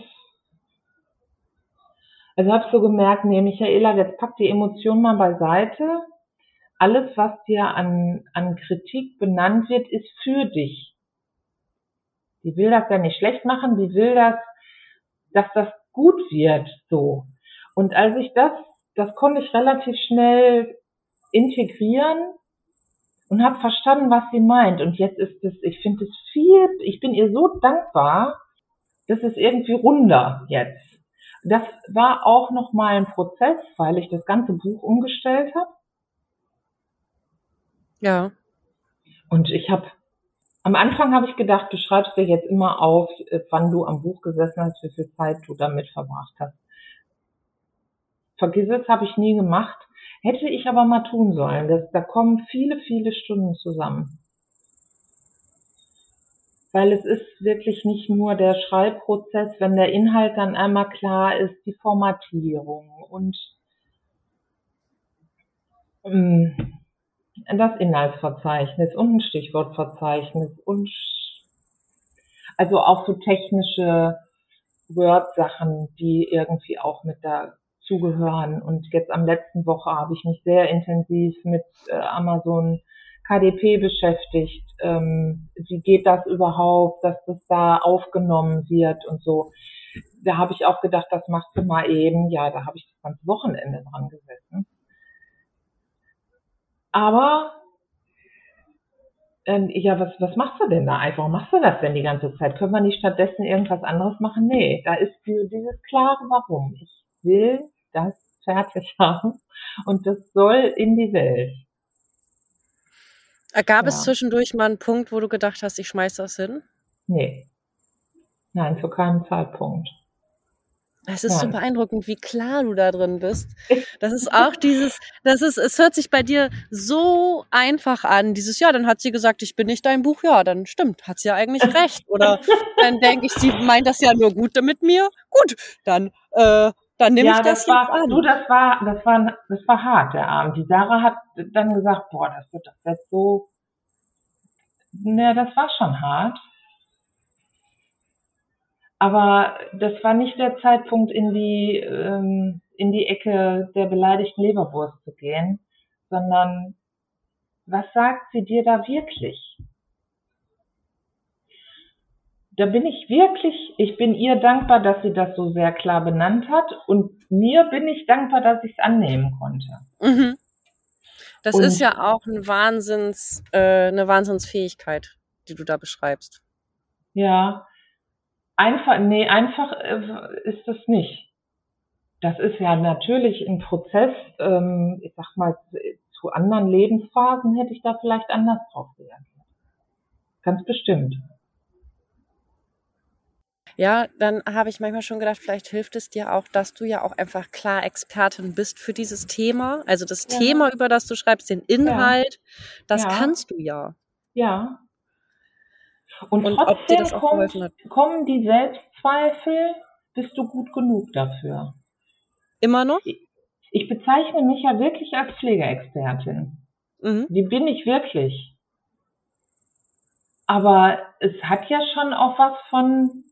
Speaker 2: also habe so gemerkt, nee, Michaela, jetzt pack die Emotion mal beiseite. Alles, was dir an, an Kritik benannt wird, ist für dich. Die will das ja nicht schlecht machen, die will das, dass das gut wird, so. Und als ich das, das konnte ich relativ schnell integrieren und habe verstanden, was sie meint. Und jetzt ist es, ich finde es viel, ich bin ihr so dankbar, das ist irgendwie runder jetzt. Das war auch nochmal ein Prozess, weil ich das ganze Buch umgestellt habe.
Speaker 1: Ja.
Speaker 2: Und ich habe am Anfang habe ich gedacht, du schreibst dir jetzt immer auf, wann du am Buch gesessen hast, wie viel Zeit du damit verbracht hast. Vergiss es, habe ich nie gemacht. Hätte ich aber mal tun sollen. Das, da kommen viele, viele Stunden zusammen weil es ist wirklich nicht nur der Schreibprozess, wenn der Inhalt dann einmal klar ist, die Formatierung und ähm, das Inhaltsverzeichnis und ein Stichwortverzeichnis und also auch so technische Word-Sachen, die irgendwie auch mit dazugehören. Und jetzt am letzten Woche habe ich mich sehr intensiv mit äh, Amazon KDP beschäftigt. Ähm, wie geht das überhaupt, dass das da aufgenommen wird und so. Da habe ich auch gedacht, das machst du mal eben. Ja, da habe ich das ganze Wochenende dran gesessen. Aber ähm, ja, was, was machst du denn da einfach? Warum machst du das denn die ganze Zeit? Können wir nicht stattdessen irgendwas anderes machen? Nee, da ist dieses klare Warum. Ich will das fertig haben und das soll in die Welt.
Speaker 1: Gab ja. es zwischendurch mal einen Punkt, wo du gedacht hast, ich schmeiß das hin?
Speaker 2: Nee. Nein, zu keinem Zeitpunkt.
Speaker 1: Es ist Nein. so beeindruckend, wie klar du da drin bist. Das ist auch dieses, das ist, es hört sich bei dir so einfach an. Dieses, ja, dann hat sie gesagt, ich bin nicht dein Buch. Ja, dann stimmt, hat sie ja eigentlich recht. Oder dann denke ich, sie meint das ja nur gut mit mir. Gut, dann, äh, dann nehme ja, ich das,
Speaker 2: das war, an. Du, das war, das war, das war hart, der Abend. Die Sarah hat dann gesagt, boah, das wird doch jetzt so, ne, das war schon hart. Aber das war nicht der Zeitpunkt, in die, ähm, in die Ecke der beleidigten Leberwurst zu gehen, sondern was sagt sie dir da wirklich? Da bin ich wirklich, ich bin ihr dankbar, dass sie das so sehr klar benannt hat und mir bin ich dankbar, dass ich es annehmen konnte. Mhm.
Speaker 1: Das und, ist ja auch ein Wahnsinns, äh, eine Wahnsinnsfähigkeit, die du da beschreibst.
Speaker 2: Ja, einfach, nee, einfach äh, ist das nicht. Das ist ja natürlich ein Prozess, ähm, ich sag mal, zu anderen Lebensphasen hätte ich da vielleicht anders drauf reagiert. Ganz bestimmt.
Speaker 1: Ja, dann habe ich manchmal schon gedacht, vielleicht hilft es dir auch, dass du ja auch einfach klar Expertin bist für dieses Thema. Also das ja. Thema, über das du schreibst, den Inhalt, ja. das ja. kannst du ja.
Speaker 2: Ja. Und, Und trotzdem kommt, kommen die Selbstzweifel, bist du gut genug dafür?
Speaker 1: Immer noch?
Speaker 2: Ich, ich bezeichne mich ja wirklich als Pflegeexpertin. Mhm. Die bin ich wirklich. Aber es hat ja schon auch was von,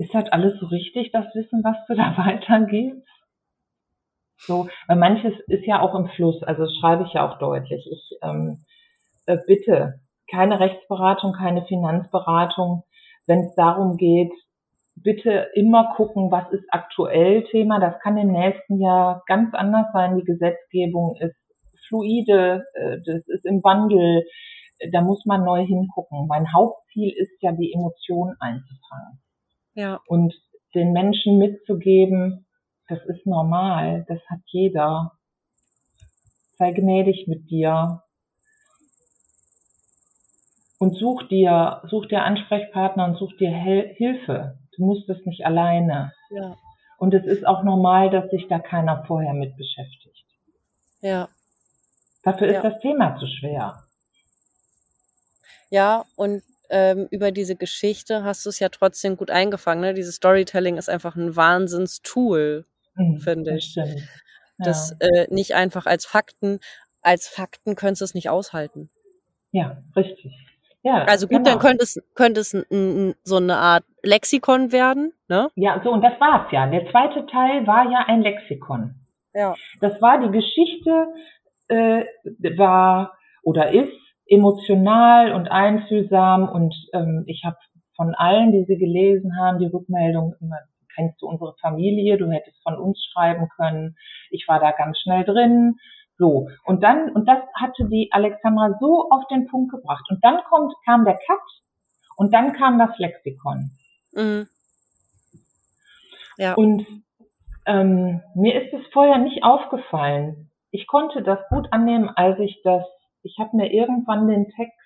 Speaker 2: ist das alles so richtig, das Wissen, was du da weitergibst? So, weil manches ist ja auch im Fluss, also das schreibe ich ja auch deutlich. Ich ähm, äh, bitte keine Rechtsberatung, keine Finanzberatung, wenn es darum geht, bitte immer gucken, was ist aktuell Thema. Das kann im nächsten Jahr ganz anders sein. Die Gesetzgebung ist fluide, äh, das ist im Wandel. Da muss man neu hingucken. Mein Hauptziel ist ja, die Emotionen einzufangen. Ja. Und den Menschen mitzugeben, das ist normal, das hat jeder. Sei gnädig mit dir. Und such dir, such dir Ansprechpartner und such dir Hilfe. Du musst es nicht alleine. Ja. Und es ist auch normal, dass sich da keiner vorher mit beschäftigt. Ja. Dafür ist ja. das Thema zu schwer.
Speaker 1: Ja, und ähm, über diese Geschichte hast du es ja trotzdem gut eingefangen. Ne? Dieses Storytelling ist einfach ein Wahnsinnstool, mhm, finde ich. Das, ja. das äh, nicht einfach als Fakten, als Fakten könntest du es nicht aushalten.
Speaker 2: Ja, richtig. Ja,
Speaker 1: also gut, genau. dann könnte es, könnte es so eine Art Lexikon werden, ne?
Speaker 2: Ja, so, und das war's ja. Der zweite Teil war ja ein Lexikon. Ja. Das war die Geschichte, äh, war oder ist emotional und einfühlsam und ähm, ich habe von allen, die sie gelesen haben, die Rückmeldung immer, kennst du unsere Familie, du hättest von uns schreiben können, ich war da ganz schnell drin, so. Und dann, und das hatte die Alexandra so auf den Punkt gebracht. Und dann kommt, kam der Cut und dann kam das Lexikon. Mhm. Ja. Und ähm, mir ist es vorher nicht aufgefallen. Ich konnte das gut annehmen, als ich das, ich habe mir irgendwann den Text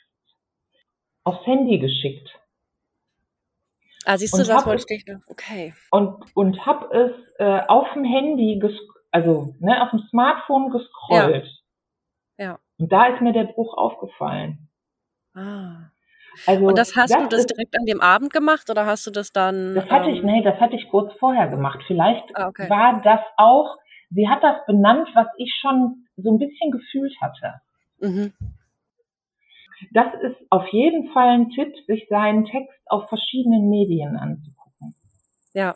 Speaker 2: aufs Handy geschickt.
Speaker 1: Ah, siehst du, und das wollte ich Okay.
Speaker 2: Und, und habe es äh, auf dem Handy also ne, auf dem Smartphone gescrollt. Ja. ja. Und da ist mir der Bruch aufgefallen.
Speaker 1: Ah. Also, und das hast das du das direkt an dem Abend gemacht oder hast du das dann?
Speaker 2: Das hatte ähm, ich, nee, das hatte ich kurz vorher gemacht. Vielleicht ah, okay. war das auch, sie hat das benannt, was ich schon so ein bisschen gefühlt hatte. Mhm. Das ist auf jeden Fall ein Tipp, sich seinen Text auf verschiedenen Medien anzugucken.
Speaker 1: Ja.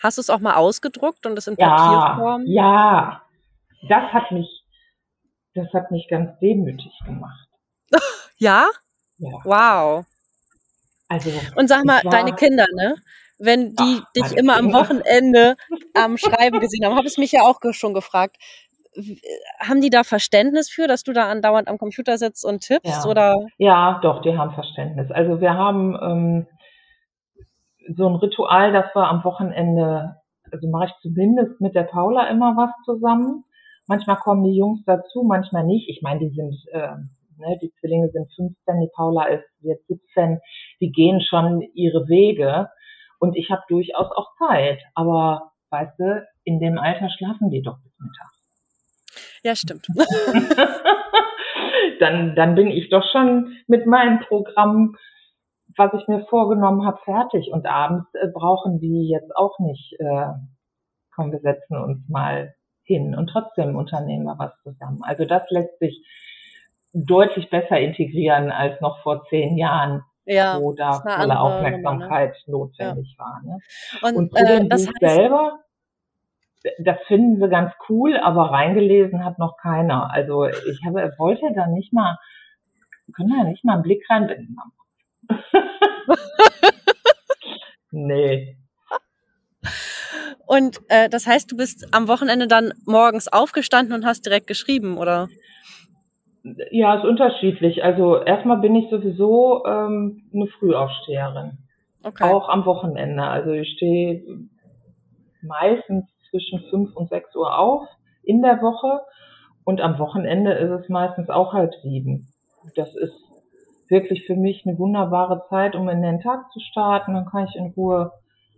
Speaker 1: Hast du es auch mal ausgedruckt und es in
Speaker 2: Papierform? Ja, ja. Das hat mich, das hat mich ganz demütig gemacht.
Speaker 1: ja? Ja. Wow. Also. Und sag mal, deine Kinder, ne? Wenn die ach, dich immer am Wochenende am Schreiben gesehen haben, habe ich mich ja auch schon gefragt. Haben die da Verständnis für, dass du da andauernd am Computer sitzt und tippst?
Speaker 2: Ja,
Speaker 1: oder?
Speaker 2: ja doch, die haben Verständnis. Also wir haben ähm, so ein Ritual, dass wir am Wochenende, also mache ich zumindest mit der Paula immer was zusammen. Manchmal kommen die Jungs dazu, manchmal nicht. Ich meine, die sind, äh, ne, die Zwillinge sind 15, die Paula ist jetzt 17, die gehen schon ihre Wege und ich habe durchaus auch Zeit. Aber weißt du, in dem Alter schlafen die doch bis Mittag.
Speaker 1: Ja, stimmt.
Speaker 2: dann, dann bin ich doch schon mit meinem Programm was ich mir vorgenommen habe, fertig. Und abends äh, brauchen die jetzt auch nicht, äh, komm, wir setzen uns mal hin und trotzdem unternehmen wir was zusammen. Also das lässt sich deutlich besser integrieren als noch vor zehn Jahren, ja, wo da volle Aufmerksamkeit Nummer, ne? notwendig ja. war. Ne? Und, und zu äh, dem Buch heißt, selber, das finden sie ganz cool, aber reingelesen hat noch keiner. Also ich habe, wollte da nicht mal, können wir nicht mal einen Blick reinbinden. nee.
Speaker 1: Und äh, das heißt, du bist am Wochenende dann morgens aufgestanden und hast direkt geschrieben, oder?
Speaker 2: Ja, ist unterschiedlich. Also erstmal bin ich sowieso ähm, eine Frühaufsteherin. Okay. Auch am Wochenende. Also ich stehe meistens zwischen fünf und sechs Uhr auf in der Woche und am Wochenende ist es meistens auch halb sieben. Das ist wirklich für mich eine wunderbare Zeit, um in den Tag zu starten. Dann kann ich in Ruhe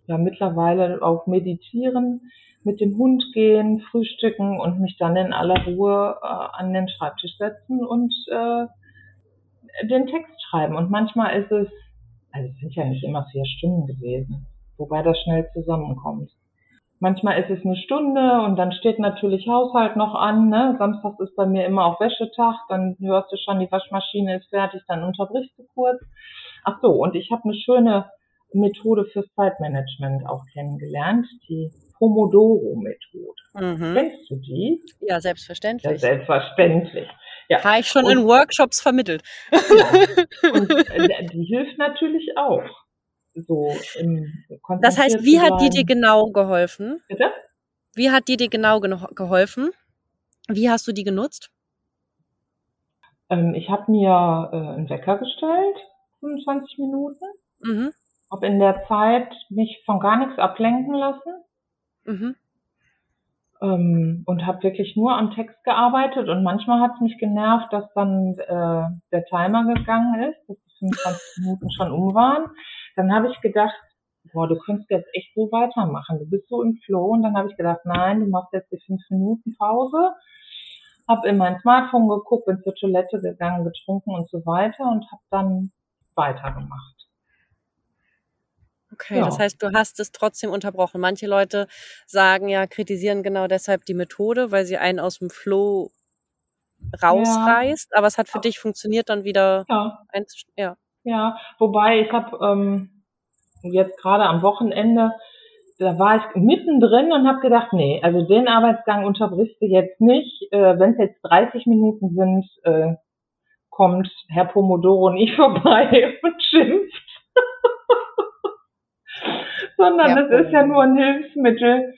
Speaker 2: ja mittlerweile auch meditieren, mit dem Hund gehen, frühstücken und mich dann in aller Ruhe äh, an den Schreibtisch setzen und äh, den Text schreiben. Und manchmal ist es, also es sind ja nicht immer vier Stunden gewesen, wobei das schnell zusammenkommt. Manchmal ist es eine Stunde und dann steht natürlich Haushalt noch an. Ne? Samstags ist bei mir immer auch Wäschetag, dann hörst du schon, die Waschmaschine ist fertig, dann unterbrichst du kurz. Ach so, und ich habe eine schöne Methode fürs Zeitmanagement auch kennengelernt, die Pomodoro-Methode. Mhm. Kennst du die?
Speaker 1: Ja, selbstverständlich. Ja,
Speaker 2: selbstverständlich. Ja.
Speaker 1: Habe ich schon und, in Workshops vermittelt.
Speaker 2: Ja. Und äh, die hilft natürlich auch so im
Speaker 1: Das heißt, wie hat die dir genau geholfen?
Speaker 2: Bitte?
Speaker 1: Wie hat die dir genau geholfen? Wie hast du die genutzt?
Speaker 2: Ähm, ich habe mir äh, einen Wecker gestellt, 25 Minuten. Mhm. Habe in der Zeit mich von gar nichts ablenken lassen. Mhm. Ähm, und habe wirklich nur am Text gearbeitet und manchmal hat es mich genervt, dass dann äh, der Timer gegangen ist, dass die 25 Minuten schon um waren. Dann habe ich gedacht, boah, du könntest jetzt echt so weitermachen. Du bist so im Flow. Und dann habe ich gedacht, nein, du machst jetzt die fünf Minuten Pause. Hab in mein Smartphone geguckt, bin zur Toilette gegangen, getrunken und so weiter und habe dann weitergemacht.
Speaker 1: Okay, ja. das heißt, du hast es trotzdem unterbrochen. Manche Leute sagen ja, kritisieren genau deshalb die Methode, weil sie einen aus dem Flow rausreißt, ja. aber es hat für dich funktioniert dann wieder
Speaker 2: ja. ja. Ja, wobei ich habe ähm, jetzt gerade am Wochenende, da war ich mittendrin und habe gedacht, nee, also den Arbeitsgang unterbrichst du jetzt nicht. Äh, Wenn es jetzt 30 Minuten sind, äh, kommt Herr Pomodoro nicht vorbei und schimpft. Sondern ja. das ist ja nur ein Hilfsmittel.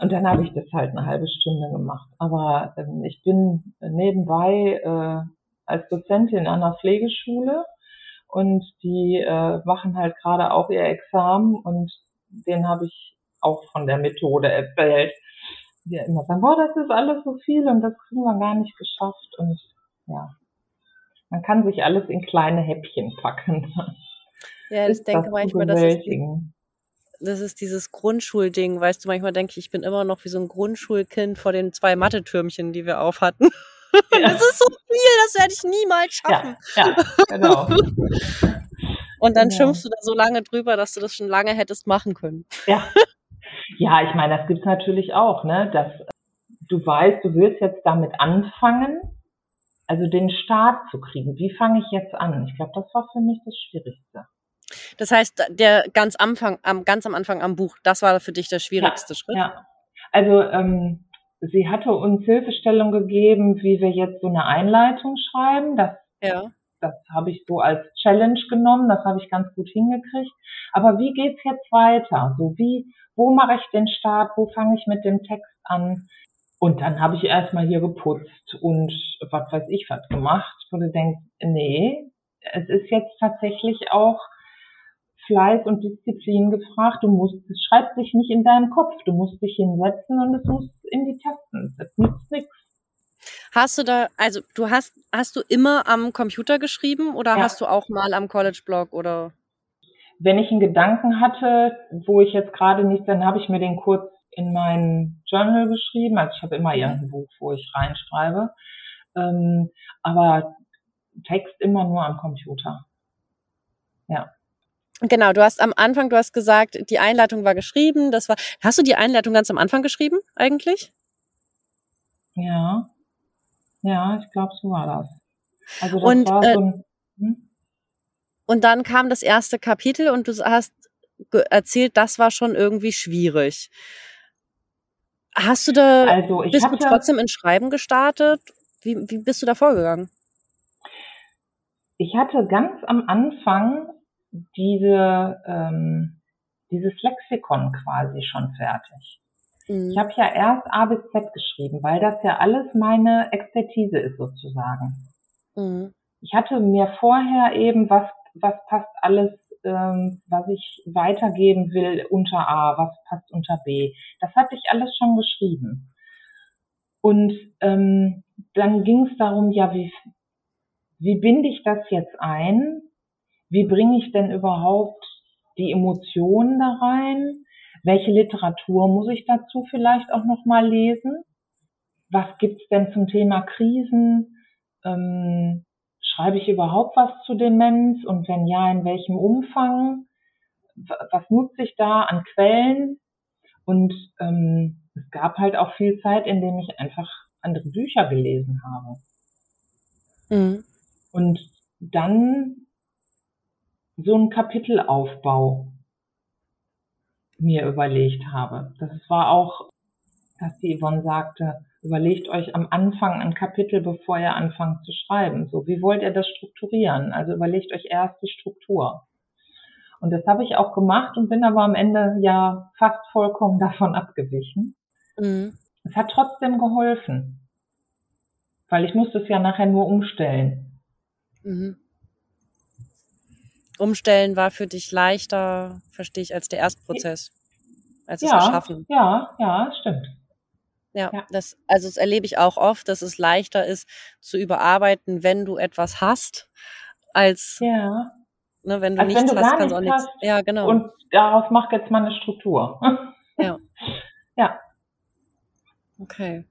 Speaker 2: Und dann habe ich das halt eine halbe Stunde gemacht. Aber ähm, ich bin nebenbei äh, als Dozentin an einer Pflegeschule und die äh, machen halt gerade auch ihr Examen und den habe ich auch von der Methode erzählt. Die immer sagen, boah, das ist alles so viel und das kriegen wir gar nicht geschafft und ja, man kann sich alles in kleine Häppchen packen.
Speaker 1: Ja, ich denke manchmal, das ist, das ist dieses Grundschulding, weißt du, manchmal denke ich, ich bin immer noch wie so ein Grundschulkind vor den zwei Mathe-Türmchen, die wir aufhatten. Ja. Das ist so viel, das werde ich niemals schaffen.
Speaker 2: Ja, ja genau.
Speaker 1: Und dann genau. schimpfst du da so lange drüber, dass du das schon lange hättest machen können.
Speaker 2: Ja. Ja, ich meine, das gibt's natürlich auch, ne? Dass du weißt, du willst jetzt damit anfangen, also den Start zu kriegen. Wie fange ich jetzt an? Ich glaube, das war für mich das Schwierigste.
Speaker 1: Das heißt, der ganz Anfang, am ganz am Anfang am Buch, das war für dich der schwierigste
Speaker 2: ja,
Speaker 1: Schritt.
Speaker 2: Ja. Also ähm, sie hatte uns Hilfestellung gegeben, wie wir jetzt so eine Einleitung schreiben. Das, ja. das habe ich so als Challenge genommen, das habe ich ganz gut hingekriegt. Aber wie geht's jetzt weiter? So wie, wo mache ich den Start? Wo fange ich mit dem Text an? Und dann habe ich erstmal hier geputzt und was weiß ich was gemacht, wo du denkst, nee, es ist jetzt tatsächlich auch Fleiß und Disziplin gefragt. Du musst, es schreibt sich nicht in deinem Kopf. Du musst dich hinsetzen und es muss in die Tasten. Das nützt nichts.
Speaker 1: Hast du da, also du hast, hast du immer am Computer geschrieben oder ja. hast du auch mal am College-Blog oder?
Speaker 2: Wenn ich einen Gedanken hatte, wo ich jetzt gerade nicht, dann habe ich mir den kurz in mein Journal geschrieben. Also ich habe immer mhm. irgendein Buch, wo ich reinschreibe. Ähm, aber Text immer nur am Computer. Ja.
Speaker 1: Genau, du hast am Anfang, du hast gesagt, die Einleitung war geschrieben. Das war. Hast du die Einleitung ganz am Anfang geschrieben eigentlich?
Speaker 2: Ja, ja, ich glaube, so war das.
Speaker 1: Also das und, war so äh, ein, hm? und dann kam das erste Kapitel und du hast erzählt, das war schon irgendwie schwierig. Hast du da, also bist du trotzdem in Schreiben gestartet? Wie, wie bist du da vorgegangen?
Speaker 2: Ich hatte ganz am Anfang diese, ähm, dieses Lexikon quasi schon fertig. Mhm. Ich habe ja erst A bis Z geschrieben, weil das ja alles meine Expertise ist sozusagen. Mhm. Ich hatte mir vorher eben, was, was passt alles, ähm, was ich weitergeben will unter A, was passt unter B. Das hatte ich alles schon geschrieben. Und ähm, dann ging es darum, ja, wie, wie binde ich das jetzt ein? Wie bringe ich denn überhaupt die Emotionen da rein? Welche Literatur muss ich dazu vielleicht auch nochmal lesen? Was gibt's denn zum Thema Krisen? Ähm, schreibe ich überhaupt was zu Demenz? Und wenn ja, in welchem Umfang? Was nutze ich da an Quellen? Und ähm, es gab halt auch viel Zeit, in dem ich einfach andere Bücher gelesen habe. Mhm. Und dann so ein Kapitelaufbau mir überlegt habe. Das war auch, dass die Yvonne sagte, überlegt euch am Anfang ein Kapitel, bevor ihr anfangt zu schreiben. So, wie wollt ihr das strukturieren? Also überlegt euch erst die Struktur. Und das habe ich auch gemacht und bin aber am Ende ja fast vollkommen davon abgewichen. Mhm. Es hat trotzdem geholfen, weil ich musste es ja nachher nur umstellen.
Speaker 1: Mhm. Umstellen war für dich leichter, verstehe ich, als der Erstprozess, als
Speaker 2: ja,
Speaker 1: es erschaffen.
Speaker 2: Ja, ja, stimmt.
Speaker 1: Ja, ja, das, also das erlebe ich auch oft, dass es leichter ist zu überarbeiten, wenn du etwas hast, als
Speaker 2: ja.
Speaker 1: ne, wenn du
Speaker 2: als
Speaker 1: nichts
Speaker 2: wenn du
Speaker 1: hast, kannst auch nichts. Ja, genau.
Speaker 2: Und daraus mach jetzt mal eine Struktur.
Speaker 1: ja.
Speaker 2: Ja.
Speaker 1: Okay.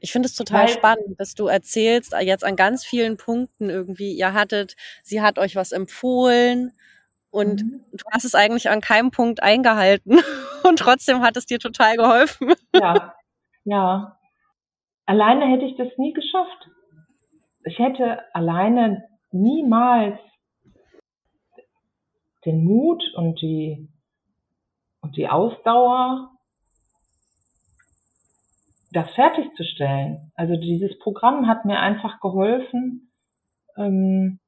Speaker 1: Ich finde es total
Speaker 2: Weil-
Speaker 1: spannend, dass du erzählst, äh, jetzt an ganz vielen Punkten irgendwie, ihr hattet, sie hat euch was empfohlen und
Speaker 2: Mhm.
Speaker 1: du hast es eigentlich an keinem Punkt eingehalten und trotzdem hat es dir total geholfen.
Speaker 2: Ja, ja. Alleine hätte ich das nie geschafft. Ich hätte alleine niemals den Mut und die, und die Ausdauer, das fertigzustellen. Also dieses Programm hat mir einfach geholfen ähm,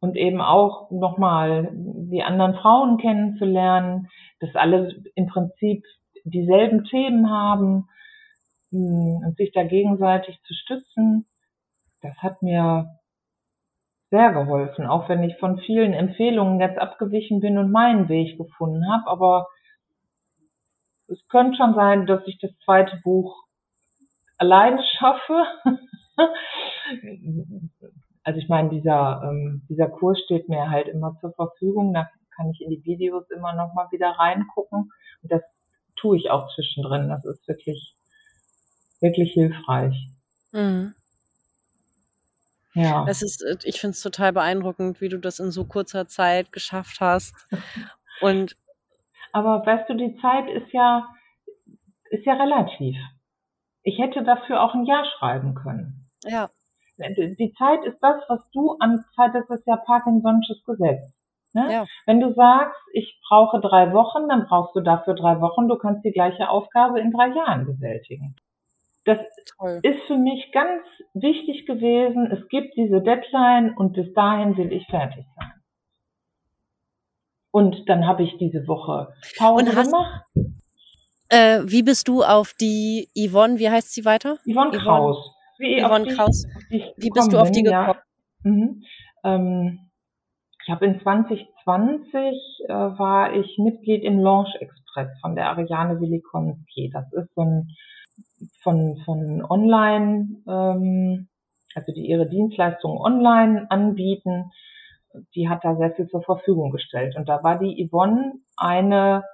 Speaker 2: und eben auch nochmal die anderen Frauen kennenzulernen, dass alle im Prinzip dieselben Themen haben mh, und sich da gegenseitig zu stützen. Das hat mir sehr geholfen, auch wenn ich von vielen Empfehlungen jetzt abgewichen bin und meinen Weg gefunden habe. Aber es könnte schon sein, dass ich das zweite Buch alleine schaffe. also ich meine, dieser, ähm, dieser Kurs steht mir halt immer zur Verfügung. Da kann ich in die Videos immer noch mal wieder reingucken. Und das tue ich auch zwischendrin. Das ist wirklich, wirklich hilfreich.
Speaker 1: Mhm.
Speaker 2: Ja.
Speaker 1: Es ist, äh, ich finde es total beeindruckend, wie du das in so kurzer Zeit geschafft hast. Und
Speaker 2: Aber weißt du, die Zeit ist ja, ist ja relativ. Ich hätte dafür auch ein Jahr schreiben können.
Speaker 1: ja,
Speaker 2: Die Zeit ist das, was du an Zeit, das ist ja Parkinson'sches Gesetz. Ne?
Speaker 1: ja,
Speaker 2: Wenn du sagst, ich brauche drei Wochen, dann brauchst du dafür drei Wochen, du kannst die gleiche Aufgabe in drei Jahren bewältigen. Das
Speaker 1: toll.
Speaker 2: ist für mich ganz wichtig gewesen. Es gibt diese Deadline und bis dahin will ich fertig sein. Und dann habe ich diese Woche Pause gemacht.
Speaker 1: Äh, wie bist du auf die Yvonne, wie heißt sie weiter?
Speaker 2: Yvonne Kraus. Wie
Speaker 1: Yvonne
Speaker 2: die-
Speaker 1: Kraus. Wie bist du auf die
Speaker 2: ja.
Speaker 1: gekommen?
Speaker 2: Mhm. Ähm, ich habe in 2020 äh, war ich Mitglied im Launch Express von der Ariane Willikonski. Das ist so ein von von Online, ähm, also die ihre Dienstleistungen online anbieten. Die hat da sehr viel zur Verfügung gestellt. Und da war die Yvonne eine,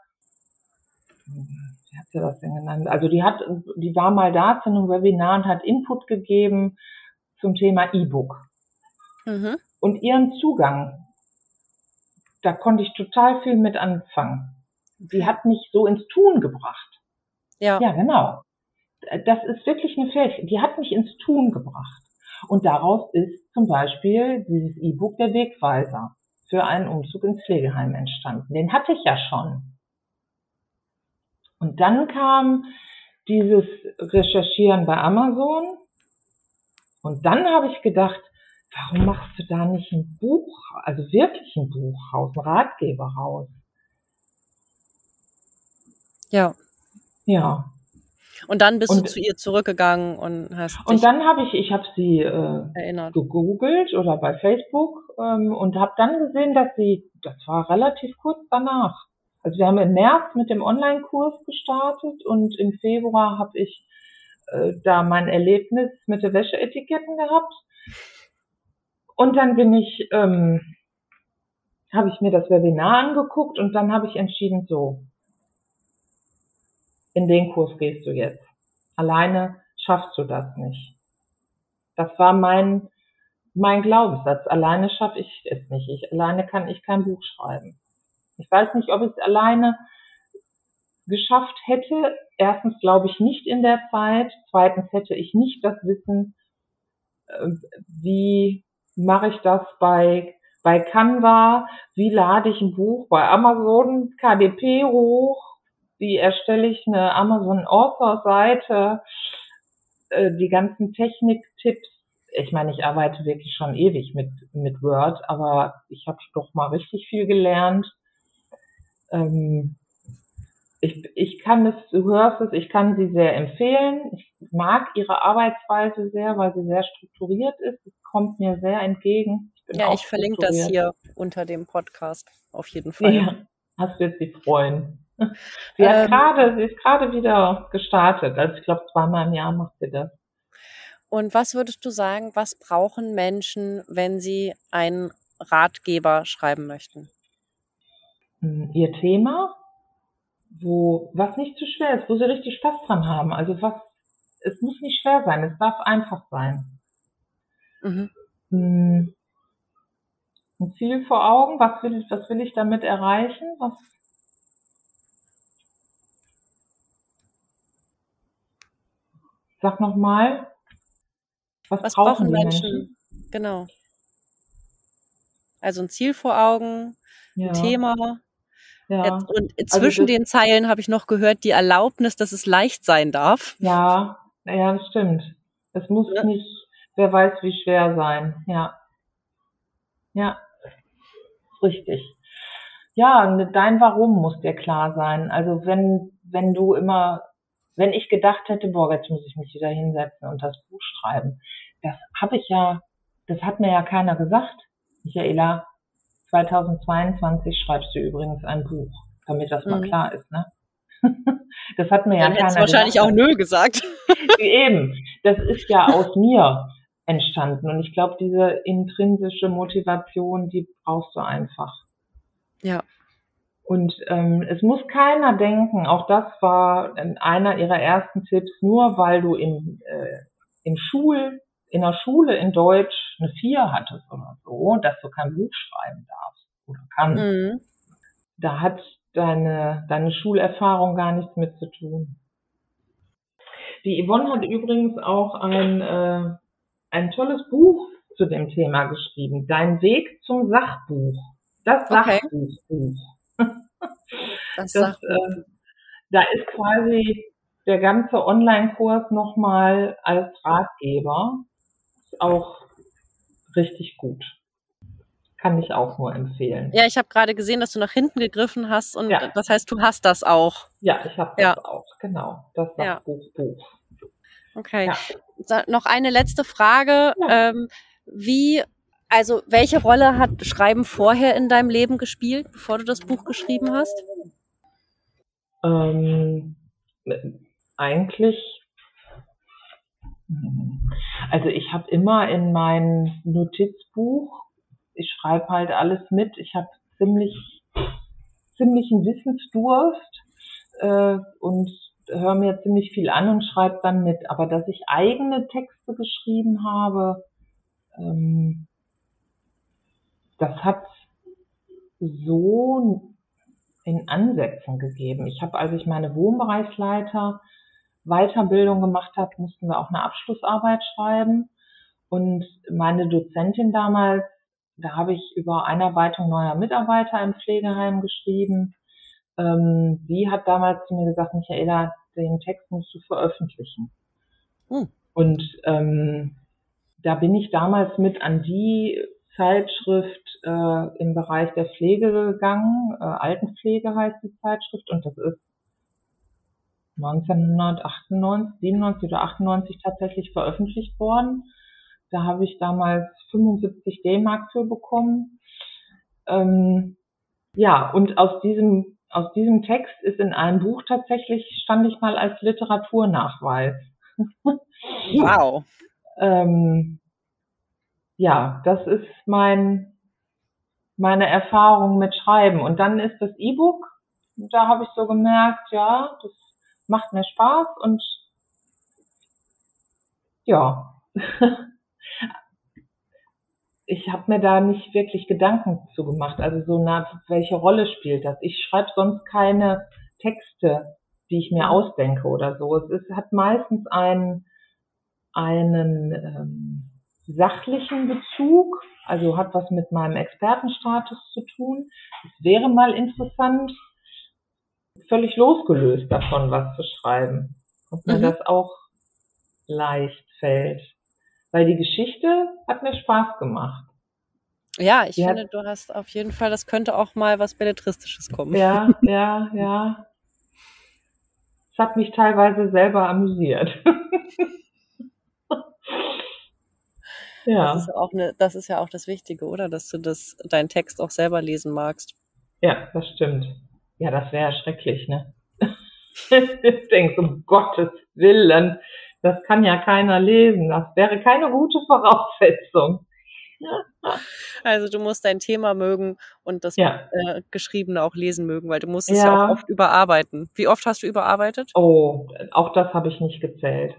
Speaker 2: wie hat sie das denn genannt? Also die hat, die war mal da zu einem Webinar und hat Input gegeben zum Thema E-Book
Speaker 1: Mhm.
Speaker 2: und ihren Zugang, da konnte ich total viel mit anfangen. Die hat mich so ins Tun gebracht.
Speaker 1: Ja.
Speaker 2: Ja, genau. Das ist wirklich eine Fähigkeit. Die hat mich ins Tun gebracht. Und daraus ist zum Beispiel dieses E-Book der Wegweiser für einen Umzug ins Pflegeheim entstanden. Den hatte ich ja schon. Und dann kam dieses Recherchieren bei Amazon. Und dann habe ich gedacht, warum machst du da nicht ein Buch, also wirklich ein Buch raus, ein Ratgeber raus?
Speaker 1: Ja.
Speaker 2: Ja.
Speaker 1: Und dann bist du
Speaker 2: Und-
Speaker 1: zu ihr zurückgegangen und hast
Speaker 2: Und dann habe ich, ich habe sie äh,
Speaker 1: erinnert.
Speaker 2: gegoogelt oder bei Facebook ähm, und habe dann gesehen, dass sie, das war relativ kurz danach. Also wir haben im März mit dem Online-Kurs gestartet und im Februar habe ich äh, da mein Erlebnis mit der Wäscheetiketten gehabt. Und dann bin ich, ähm, habe ich mir das Webinar angeguckt und dann habe ich entschieden, so, in den Kurs gehst du jetzt. Alleine schaffst du das nicht. Das war mein, mein Glaubenssatz. Alleine schaffe ich es nicht. Ich, alleine kann ich kein Buch schreiben. Ich weiß nicht, ob ich es alleine geschafft hätte. Erstens glaube ich nicht in der Zeit. Zweitens hätte ich nicht das Wissen, äh, wie mache ich das bei, bei Canva, wie lade ich ein Buch bei Amazon KDP hoch, wie erstelle ich eine Amazon Author Seite, äh, die ganzen Techniktipps. Ich meine, ich arbeite wirklich schon ewig mit, mit Word, aber ich habe doch mal richtig viel gelernt. Ähm, ich, ich kann es, du hörst es, ich kann sie sehr empfehlen. Ich mag ihre Arbeitsweise sehr, weil sie sehr strukturiert ist. Es kommt mir sehr entgegen.
Speaker 1: Ich ja, ich verlinke das hier unter dem Podcast auf jeden Fall. Ja,
Speaker 2: das wird sie freuen. Sie hat ähm, gerade, sie ist gerade wieder gestartet. Also ich glaube, zweimal im Jahr macht sie das.
Speaker 1: Und was würdest du sagen, was brauchen Menschen, wenn sie einen Ratgeber schreiben möchten?
Speaker 2: Hm, ihr Thema, wo, was nicht zu schwer ist, wo sie richtig Spaß dran haben. Also was, es muss nicht schwer sein, es darf einfach sein. Mhm. Hm, ein Ziel vor Augen, was will, was will ich damit erreichen? Was, sag nochmal,
Speaker 1: was, was brauchen, brauchen Menschen? Menschen? Genau. Also ein Ziel vor Augen, ja. ein Thema, ja. Und also zwischen also den Zeilen habe ich noch gehört, die Erlaubnis, dass es leicht sein darf.
Speaker 2: Ja, ja, das stimmt. Es muss ja. nicht, wer weiß, wie schwer sein. Ja. Ja. Richtig. Ja, dein Warum muss dir klar sein. Also wenn, wenn du immer, wenn ich gedacht hätte, boah, jetzt muss ich mich wieder hinsetzen und das Buch schreiben. Das habe ich ja, das hat mir ja keiner gesagt. Michaela, 2022 schreibst du übrigens ein Buch, damit das mal mhm. klar ist, ne? das hat mir
Speaker 1: ja
Speaker 2: Dann keiner
Speaker 1: wahrscheinlich gesagt. auch nö gesagt.
Speaker 2: Eben, das ist ja aus mir entstanden und ich glaube, diese intrinsische Motivation, die brauchst du einfach.
Speaker 1: Ja.
Speaker 2: Und ähm, es muss keiner denken, auch das war einer ihrer ersten Tipps, nur weil du in, äh, in Schul, in der Schule in Deutsch eine Vier hattest oder so, dass du kein Buch schreiben darfst oder kannst. Mhm. Da hat deine, deine Schulerfahrung gar nichts mit zu tun. Die Yvonne hat übrigens auch ein, äh, ein tolles Buch zu dem Thema geschrieben. Dein Weg zum Sachbuch. Das Sachbuchbuch. Okay. Das, das Sachbuch. Äh, da ist quasi der ganze Online-Kurs nochmal als Ratgeber. Auch richtig gut. Kann ich auch nur empfehlen.
Speaker 1: Ja, ich habe gerade gesehen, dass du nach hinten gegriffen hast und ja. das heißt, du hast das auch.
Speaker 2: Ja, ich habe das ja. auch, genau. Das Sachbuch ja. Buch.
Speaker 1: Okay. Ja. Noch eine letzte Frage. Ähm, wie, also welche Rolle hat Schreiben vorher in deinem Leben gespielt, bevor du das Buch geschrieben hast?
Speaker 2: Ähm, eigentlich also ich habe immer in mein Notizbuch, ich schreibe halt alles mit, ich habe ziemlich, ziemlichen Wissensdurst äh, und höre mir ziemlich viel an und schreibe dann mit. Aber dass ich eigene Texte geschrieben habe, ähm, das hat so in Ansätzen gegeben. Ich habe, als ich meine Wohnbereichsleiter Weiterbildung gemacht habe, mussten wir auch eine Abschlussarbeit schreiben. Und meine Dozentin damals, da habe ich über Einarbeitung neuer Mitarbeiter im Pflegeheim geschrieben. Ähm, sie hat damals zu mir gesagt, Michaela, den Text musst du veröffentlichen. Hm. Und ähm, da bin ich damals mit an die Zeitschrift äh, im Bereich der Pflege gegangen. Äh, Altenpflege heißt die Zeitschrift und das ist 1998, 97 oder 98 tatsächlich veröffentlicht worden. Da habe ich damals 75 D-Mark für bekommen. Ähm, ja, und aus diesem, aus diesem Text ist in einem Buch tatsächlich, stand ich mal als Literaturnachweis.
Speaker 1: Wow.
Speaker 2: ähm, ja, das ist mein, meine Erfahrung mit Schreiben. Und dann ist das E-Book, da habe ich so gemerkt, ja, das macht mir Spaß und ja, ich habe mir da nicht wirklich Gedanken zu gemacht. Also so nach welche Rolle spielt das? Ich schreibe sonst keine Texte die ich mir ausdenke oder so. Es ist, hat meistens einen, einen ähm, sachlichen Bezug, also hat was mit meinem Expertenstatus zu tun. Es wäre mal interessant, völlig losgelöst davon was zu schreiben. Ob mir mhm. das auch leicht fällt. Weil die Geschichte hat mir Spaß gemacht.
Speaker 1: Ja, ich die finde, hat, du hast auf jeden Fall, das könnte auch mal was Belletristisches kommen.
Speaker 2: Ja, ja, ja. Es hat mich teilweise selber amüsiert.
Speaker 1: ja. Das ist, auch eine, das ist ja auch das Wichtige, oder? Dass du das, deinen Text auch selber lesen magst.
Speaker 2: Ja, das stimmt. Ja, das wäre schrecklich, ne? ich denke, um Gottes Willen, das kann ja keiner lesen. Das wäre keine gute Voraussetzung.
Speaker 1: Also du musst dein Thema mögen und das ja. äh, Geschriebene auch lesen mögen, weil du musst es ja. ja. auch oft überarbeiten. Wie oft hast du überarbeitet?
Speaker 2: Oh, auch das habe ich nicht gezählt.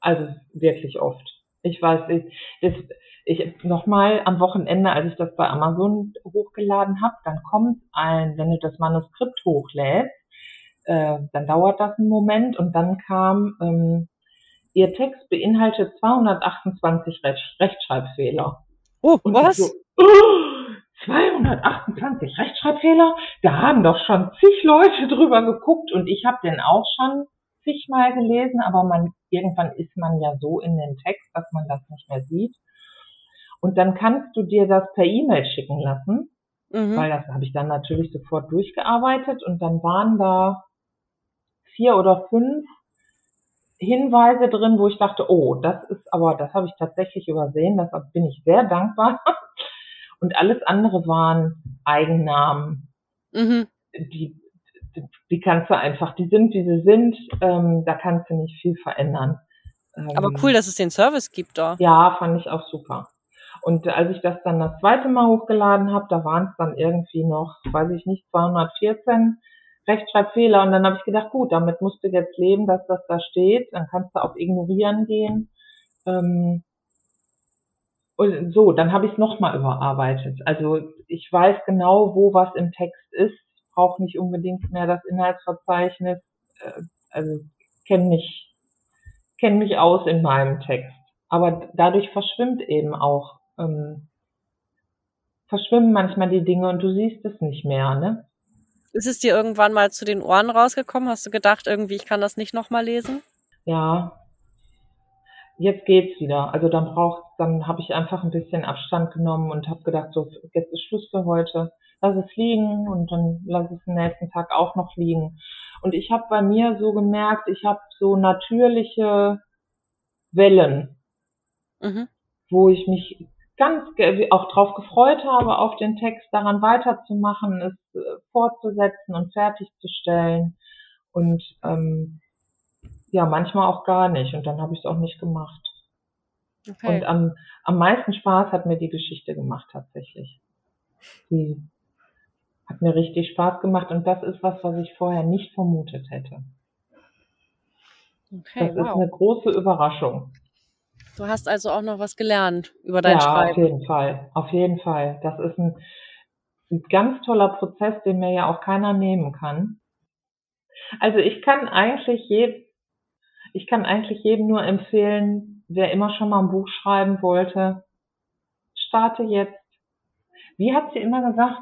Speaker 2: Also wirklich oft. Ich weiß, ich, das, ich nochmal am Wochenende, als ich das bei Amazon hochgeladen habe, dann kommt ein, wenn du das Manuskript hochlädst, äh, dann dauert das einen Moment und dann kam ähm, Ihr Text beinhaltet 228 Recht Rechtschreibfehler.
Speaker 1: Oh, und was? So,
Speaker 2: oh, 228 Rechtschreibfehler? Da haben doch schon zig Leute drüber geguckt und ich habe den auch schon zigmal gelesen, aber man irgendwann ist man ja so in den Text, dass man das nicht mehr sieht. Und dann kannst du dir das per E-Mail schicken lassen, mhm. weil das habe ich dann natürlich sofort durchgearbeitet und dann waren da vier oder fünf Hinweise drin, wo ich dachte, oh, das ist aber, das habe ich tatsächlich übersehen, das bin ich sehr dankbar. Und alles andere waren Eigennamen. Mhm. Die, die kannst du einfach, die sind, wie sie sind, ähm, da kannst du nicht viel verändern.
Speaker 1: aber ähm, cool, dass es den Service gibt da.
Speaker 2: Ja, fand ich auch super. Und als ich das dann das zweite Mal hochgeladen habe, da waren es dann irgendwie noch, weiß ich nicht, 214 Rechtschreibfehler. Und dann habe ich gedacht, gut, damit musst du jetzt leben, dass das da steht. Dann kannst du auf Ignorieren gehen. Ähm, und so, dann habe ich es nochmal überarbeitet. Also ich weiß genau, wo was im Text ist. Ich brauche nicht unbedingt mehr das Inhaltsverzeichnis. Äh, also kenne mich, kenn mich aus in meinem Text. Aber dadurch verschwimmt eben auch, ähm, verschwimmen manchmal die Dinge und du siehst es nicht mehr, ne?
Speaker 1: Ist es dir irgendwann mal zu den Ohren rausgekommen? Hast du gedacht, irgendwie, ich kann das nicht nochmal lesen?
Speaker 2: Ja. Jetzt geht's wieder. Also dann braucht, dann habe ich einfach ein bisschen Abstand genommen und habe gedacht, so jetzt ist Schluss für heute. Lass es liegen und dann lass es den nächsten Tag auch noch liegen. Und ich habe bei mir so gemerkt, ich habe so natürliche Wellen, mhm. wo ich mich ganz auch drauf gefreut habe, auf den Text daran weiterzumachen, es äh, fortzusetzen und fertigzustellen. Und ähm, ja, manchmal auch gar nicht. Und dann habe ich es auch nicht gemacht. Okay. Und am, am meisten Spaß hat mir die Geschichte gemacht tatsächlich. Die hat mir richtig Spaß gemacht und das ist was, was ich vorher nicht vermutet hätte. Okay, das wow. ist eine große Überraschung.
Speaker 1: Du hast also auch noch was gelernt über dein ja, Schreiben.
Speaker 2: Auf jeden Fall, auf jeden Fall. Das ist ein, ein ganz toller Prozess, den mir ja auch keiner nehmen kann. Also ich kann eigentlich jedem, ich kann eigentlich jedem nur empfehlen, wer immer schon mal ein Buch schreiben wollte, starte jetzt. Wie hat sie immer gesagt?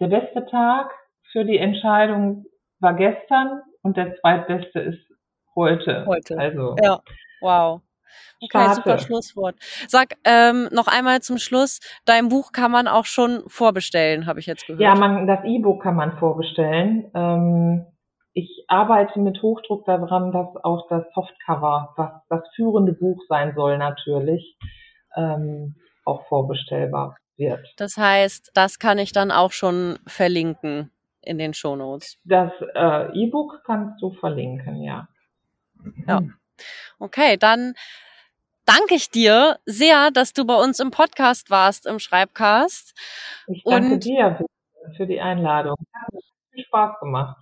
Speaker 2: Der beste Tag für die Entscheidung war gestern und der zweitbeste ist heute.
Speaker 1: Heute. Also ja. Wow. Okay, Starte. super Schlusswort. Sag ähm, noch einmal zum Schluss, dein Buch kann man auch schon vorbestellen, habe ich jetzt gehört.
Speaker 2: Ja, man, das E-Book kann man vorbestellen. Ähm, ich arbeite mit Hochdruck daran, dass auch das Softcover, was das führende Buch sein soll natürlich, ähm, auch vorbestellbar wird.
Speaker 1: Das heißt, das kann ich dann auch schon verlinken in den Shownotes.
Speaker 2: Das äh, E-Book kannst du verlinken, ja.
Speaker 1: Ja. Okay, dann danke ich dir sehr, dass du bei uns im Podcast warst, im Schreibcast.
Speaker 2: Ich danke Und dir für die Einladung. Hat viel Spaß gemacht.